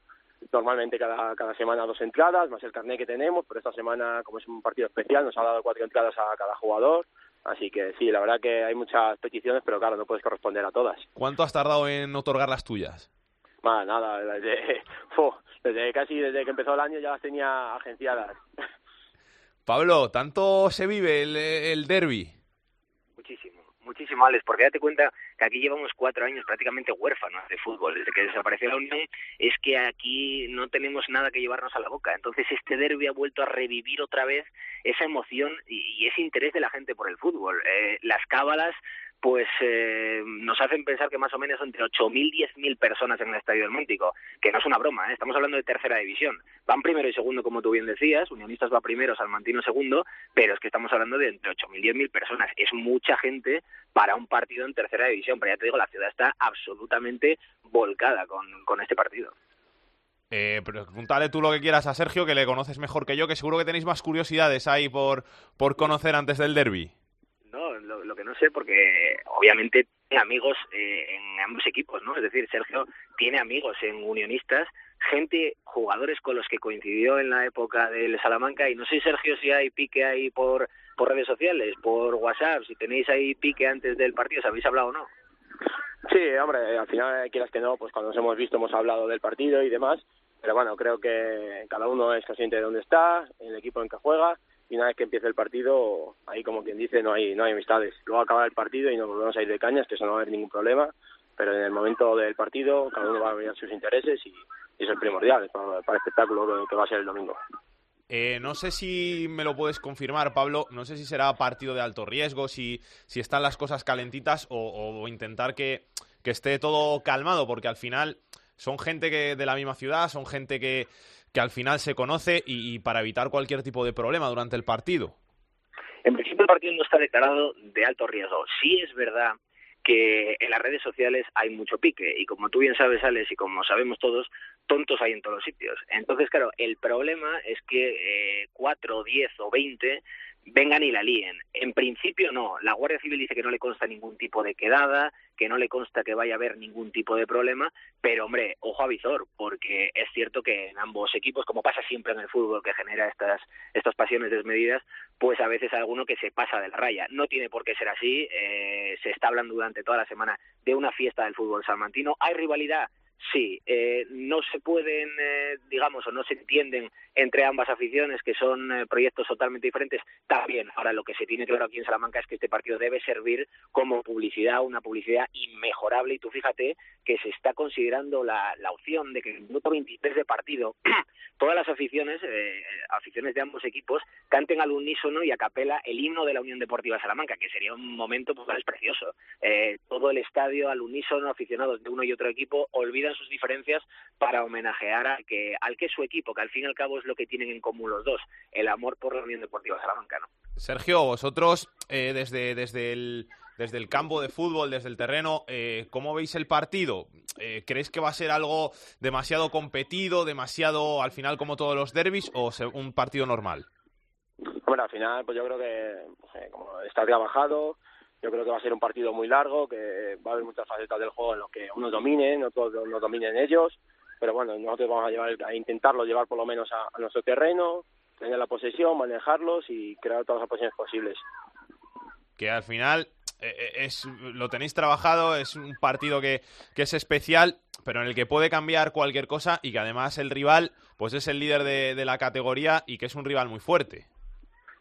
normalmente cada, cada semana dos entradas, más el carnet que tenemos, pero esta semana, como es un partido especial, nos ha dado cuatro entradas a cada jugador. Así que sí, la verdad que hay muchas peticiones, pero claro, no puedes corresponder a todas.
¿Cuánto has tardado en otorgar las tuyas?
Nada, nada, [laughs] desde casi desde que empezó el año ya las tenía agenciadas. [laughs]
Pablo, ¿tanto se vive el, el derby?
Muchísimo, muchísimo, Alex, porque date cuenta que aquí llevamos cuatro años prácticamente huérfanos de fútbol. Desde que desapareció la Unión, es que aquí no tenemos nada que llevarnos a la boca. Entonces este derby ha vuelto a revivir otra vez esa emoción y, ese interés de la gente por el fútbol. Eh, las cábalas pues eh, nos hacen pensar que más o menos entre 8.000 y 10.000 personas en el Estadio del Mántico, que no es una broma, ¿eh? estamos hablando de tercera división. Van primero y segundo, como tú bien decías, Unionistas va primero, Salmantino segundo, pero es que estamos hablando de entre 8.000 y 10.000 personas. Es mucha gente para un partido en tercera división, pero ya te digo, la ciudad está absolutamente volcada con, con este partido.
Eh, pregúntale tú lo que quieras a Sergio, que le conoces mejor que yo, que seguro que tenéis más curiosidades ahí por, por conocer antes del derby.
Lo, que no sé, porque obviamente tiene amigos eh, en ambos equipos, ¿no? Es decir, Sergio tiene amigos en Unionistas, gente, jugadores con los que coincidió en la época del Salamanca y no sé Sergio si hay pique ahí por, por redes sociales, por WhatsApp, si tenéis ahí pique antes del partido, ¿os habéis hablado o no?
Sí, hombre, al final, quieras que no, pues cuando nos hemos visto hemos hablado del partido y demás, pero bueno, creo que cada uno es consciente de dónde está, el equipo en que juega, y una vez que empiece el partido, ahí como quien dice, no hay, no hay amistades. Luego acaba el partido y nos volvemos a ir de cañas, que eso no va a haber ningún problema, pero en el momento del partido cada uno va a ver sus intereses y, y es primordial para, el espectáculo que, que va a ser el domingo.
Eh, no sé si me lo puedes confirmar, Pablo. No sé si será partido de alto riesgo, si, si están las cosas calentitas o, o intentar que, que, esté todo calmado, porque al final son gente que de la misma ciudad, son gente que, que al final se conoce y, para evitar cualquier tipo de problema durante el partido.
En principio el partido no está declarado de alto riesgo. Sí es verdad que en las redes sociales hay mucho pique y como tú bien sabes, Alex, y como sabemos todos, tontos hay en todos los sitios. Entonces, claro, el problema es que eh, cuatro, diez o veinte vengan y la líen. En principio no. La Guardia Civil dice que no le consta ningún tipo de quedada, que no le consta que vaya a haber ningún tipo de problema, pero hombre, ojo a visor, porque es cierto que en ambos equipos, como pasa siempre en el fútbol que genera estas, estas pasiones desmedidas, pues a veces hay alguno que se pasa de la raya. No tiene por qué ser así, eh, se está hablando durante toda la semana de una fiesta del fútbol salmantino. ¿Hay rivalidad? Sí, eh, no se pueden, eh, digamos, o no se entienden entre ambas aficiones, que son eh, proyectos totalmente diferentes. También, ahora lo que se tiene claro aquí en Salamanca es que este partido debe servir como publicidad, una publicidad inmejorable. Y tú fíjate que se está considerando la, opción de que en el minuto 23 de partido [clears throat] todas las aficiones, eh, aficiones de ambos equipos, canten al unísono y a capela el himno de la Unión Deportiva Salamanca, que sería un momento pues, precioso. Eh, todo el estadio al unísono, aficionados de uno y otro equipo, olvidan sus diferencias para homenajear a que, al que es su equipo, que al fin y al cabo es lo que tienen en común los dos, el amor por la Unión Deportiva Salamanca. ¿no?
Sergio, vosotros eh, desde, desde, el, desde el campo de fútbol, desde el terreno, eh, ¿cómo veis el partido? Eh, ¿Creéis que va a ser algo demasiado competido, demasiado al final como todos los derbis o un partido normal?
Bueno, al final, pues yo creo que pues, como está trabajado, yo creo que va a ser un partido muy largo, que va a haber muchas facetas del juego en los que unos dominen, otros no dominen ellos, pero bueno, nosotros vamos a, llevar, a intentarlo llevar por lo menos a, a nuestro terreno, tener la posesión, manejarlos y crear todas las posiciones posibles.
Que al final eh, es lo tenéis trabajado, es un partido que, que es especial, pero en el que puede cambiar cualquier cosa y que además el rival pues es el líder de, de la categoría y que es un rival muy fuerte.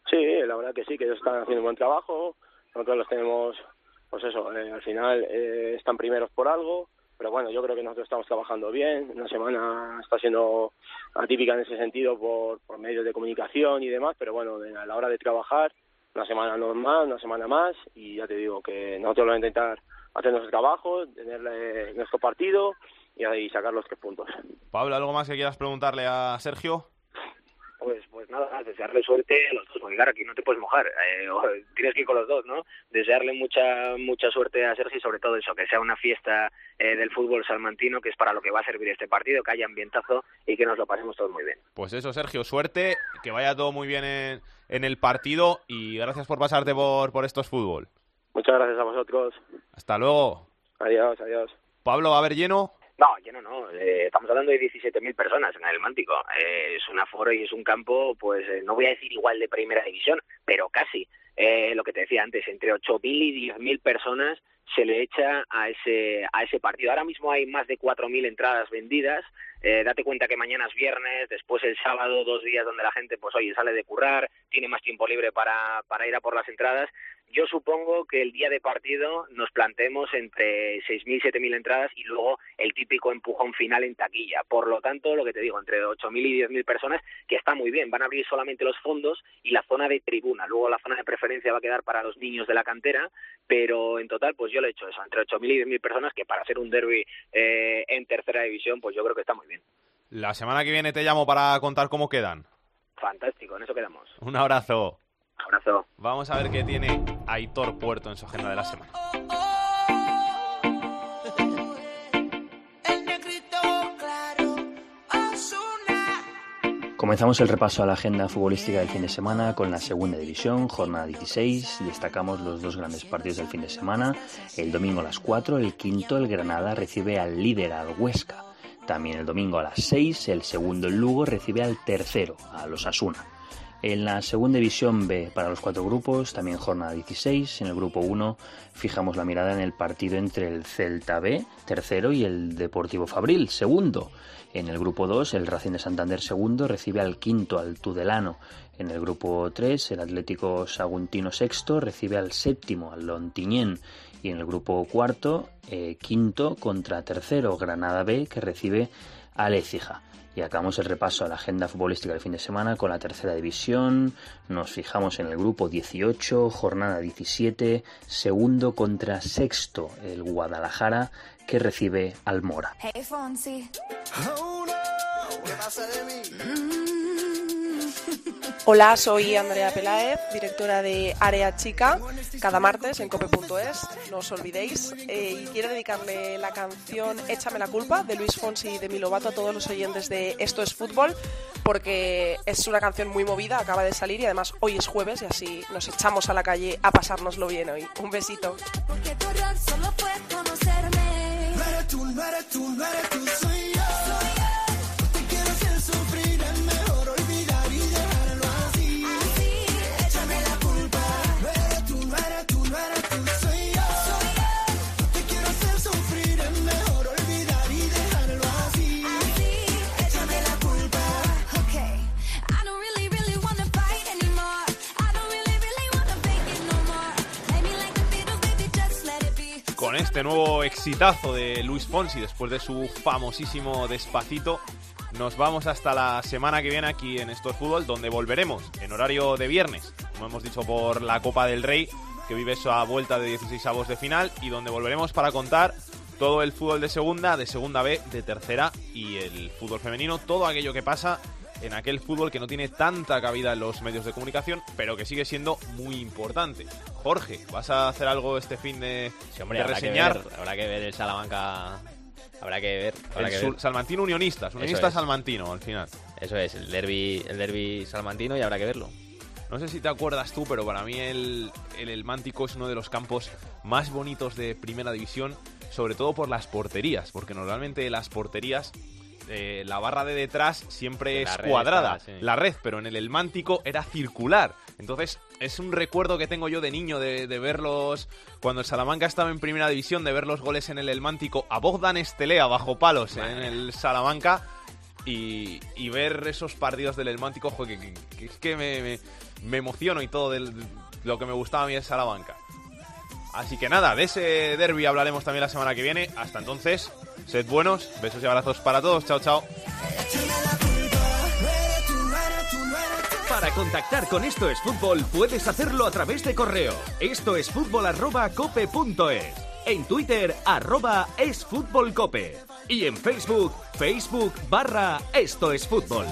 Sí, la verdad que sí, que ellos están haciendo un buen trabajo, nosotros los tenemos, pues eso, eh, al final eh, están primeros por algo, pero bueno, yo creo que nosotros estamos trabajando bien, una semana está siendo atípica en ese sentido por, por medios de comunicación y demás, pero bueno, a la hora de trabajar, una semana normal, una semana más, y ya te digo que nosotros vamos a intentar hacer nuestro trabajo, tener eh, nuestro partido y ahí sacar los tres puntos.
Pablo, ¿algo más que quieras preguntarle a Sergio?
Pues, pues nada, desearle suerte a los dos, porque claro, aquí no te puedes mojar, eh, [laughs] tienes que ir con los dos, ¿no? Desearle mucha mucha suerte a Sergio y sobre todo eso, que sea una fiesta eh, del fútbol salmantino, que es para lo que va a servir este partido, que haya ambientazo y que nos lo pasemos todos muy bien.
Pues eso, Sergio, suerte, que vaya todo muy bien en, en el partido y gracias por pasarte por, por estos fútbol.
Muchas gracias a vosotros.
Hasta luego.
Adiós, adiós.
Pablo, ¿va a haber lleno?
No, lleno no. Eh, estamos hablando de 17.000 personas en el Mántico. Eh, es un aforo y es un campo, pues eh, no voy a decir igual de primera división, pero casi. Eh, lo que te decía antes, entre 8.000 y 10.000 personas se le echa a ese, a ese partido. Ahora mismo hay más de 4.000 entradas vendidas. Eh, date cuenta que mañana es viernes, después el sábado, dos días donde la gente, pues oye, sale de currar, tiene más tiempo libre para, para ir a por las entradas. Yo supongo que el día de partido nos planteemos entre 6.000 y 7.000 entradas y luego el típico empujón final en taquilla. Por lo tanto, lo que te digo, entre 8.000 y 10.000 personas, que está muy bien. Van a abrir solamente los fondos y la zona de tribuna. Luego la zona de preferencia va a quedar para los niños de la cantera, pero en total, pues yo le he hecho eso, entre 8.000 y 10.000 personas, que para ser un derby eh, en tercera división, pues yo creo que está muy.
La semana que viene te llamo para contar cómo quedan.
Fantástico, en eso quedamos.
Un abrazo.
Abrazo.
Vamos a ver qué tiene Aitor Puerto en su agenda de la semana.
Comenzamos el repaso a la agenda futbolística del fin de semana con la segunda división, jornada 16. Destacamos los dos grandes partidos del fin de semana. El domingo a las 4, el quinto, el Granada recibe al líder, al Huesca. También el domingo a las 6, el segundo Lugo recibe al tercero, a los Asuna. En la segunda división B para los cuatro grupos, también jornada 16. En el grupo 1 fijamos la mirada en el partido entre el Celta B, tercero, y el Deportivo Fabril, segundo. En el grupo 2, el Racing de Santander segundo recibe al quinto, al Tudelano. En el grupo 3, el Atlético Saguntino sexto recibe al séptimo, al Lontiñén. Y en el grupo cuarto, eh, quinto contra tercero, Granada B, que recibe al Écija. Y acabamos el repaso a la agenda futbolística del fin de semana con la tercera división. Nos fijamos en el grupo 18, jornada 17, segundo contra sexto, el Guadalajara, que recibe al Mora.
Hey, Fonsi.
Hola, soy Andrea Peláez, directora de Área Chica, cada martes en cope.es, no os olvidéis. Eh, y quiero dedicarle la canción Échame la culpa de Luis Fonsi y de Milovato a todos los oyentes de Esto es Fútbol, porque es una canción muy movida, acaba de salir y además hoy es jueves y así nos echamos a la calle a pasárnoslo bien hoy. Un besito.
Porque tu error solo fue conocerme.
No eres tú, no eres tú, no eres tú,
Este nuevo exitazo de Luis Fonsi después de su famosísimo Despacito, nos vamos hasta la semana que viene aquí en Estos Fútbol, donde volveremos en horario de viernes, como hemos dicho por la Copa del Rey, que vive esa vuelta de 16 avos de final, y donde volveremos para contar todo el fútbol de segunda, de segunda B, de tercera y el fútbol femenino, todo aquello que pasa en aquel fútbol que no tiene tanta cabida en los medios de comunicación, pero que sigue siendo muy importante. Jorge, ¿vas a hacer algo este fin de,
Sí, hombre,
de
habrá que
reseñar?
ver, habrá que ver el Salamanca. Habrá que ver. Habrá
El
que ver.
Salmantino Unionistas,
es.
Salmantino al final.
Eso es, el derby, el derby salmantino y habrá que verlo.
No sé si te acuerdas tú, pero para mí el, el El Mántico es uno de los campos más bonitos de primera división, sobre todo por las porterías, porque normalmente las porterías, eh, la barra de detrás siempre
La
es cuadrada,
sí.
la red, pero en el El Mántico era circular. Entonces es un recuerdo que tengo yo de niño de, de verlos, cuando el Salamanca estaba en primera división, de ver los goles en el El Mántico a Bogdan Estelea bajo palos en el Salamanca. Y, y ver esos partidos del El Mántico, joder, que, que- que es que me, me- me emociono y todo del- de lo que me gustaba a mí el Salamanca. Así que nada, de ese derby hablaremos también la semana que viene. Hasta entonces, sed buenos, besos y abrazos para todos. Chao, chao.
Para contactar con Esto es Fútbol puedes hacerlo a través de correo. Esto es fútbol arroba cope punto es. En Twitter arroba es fútbol cope. Y en Facebook, Facebook barra Esto es Fútbol.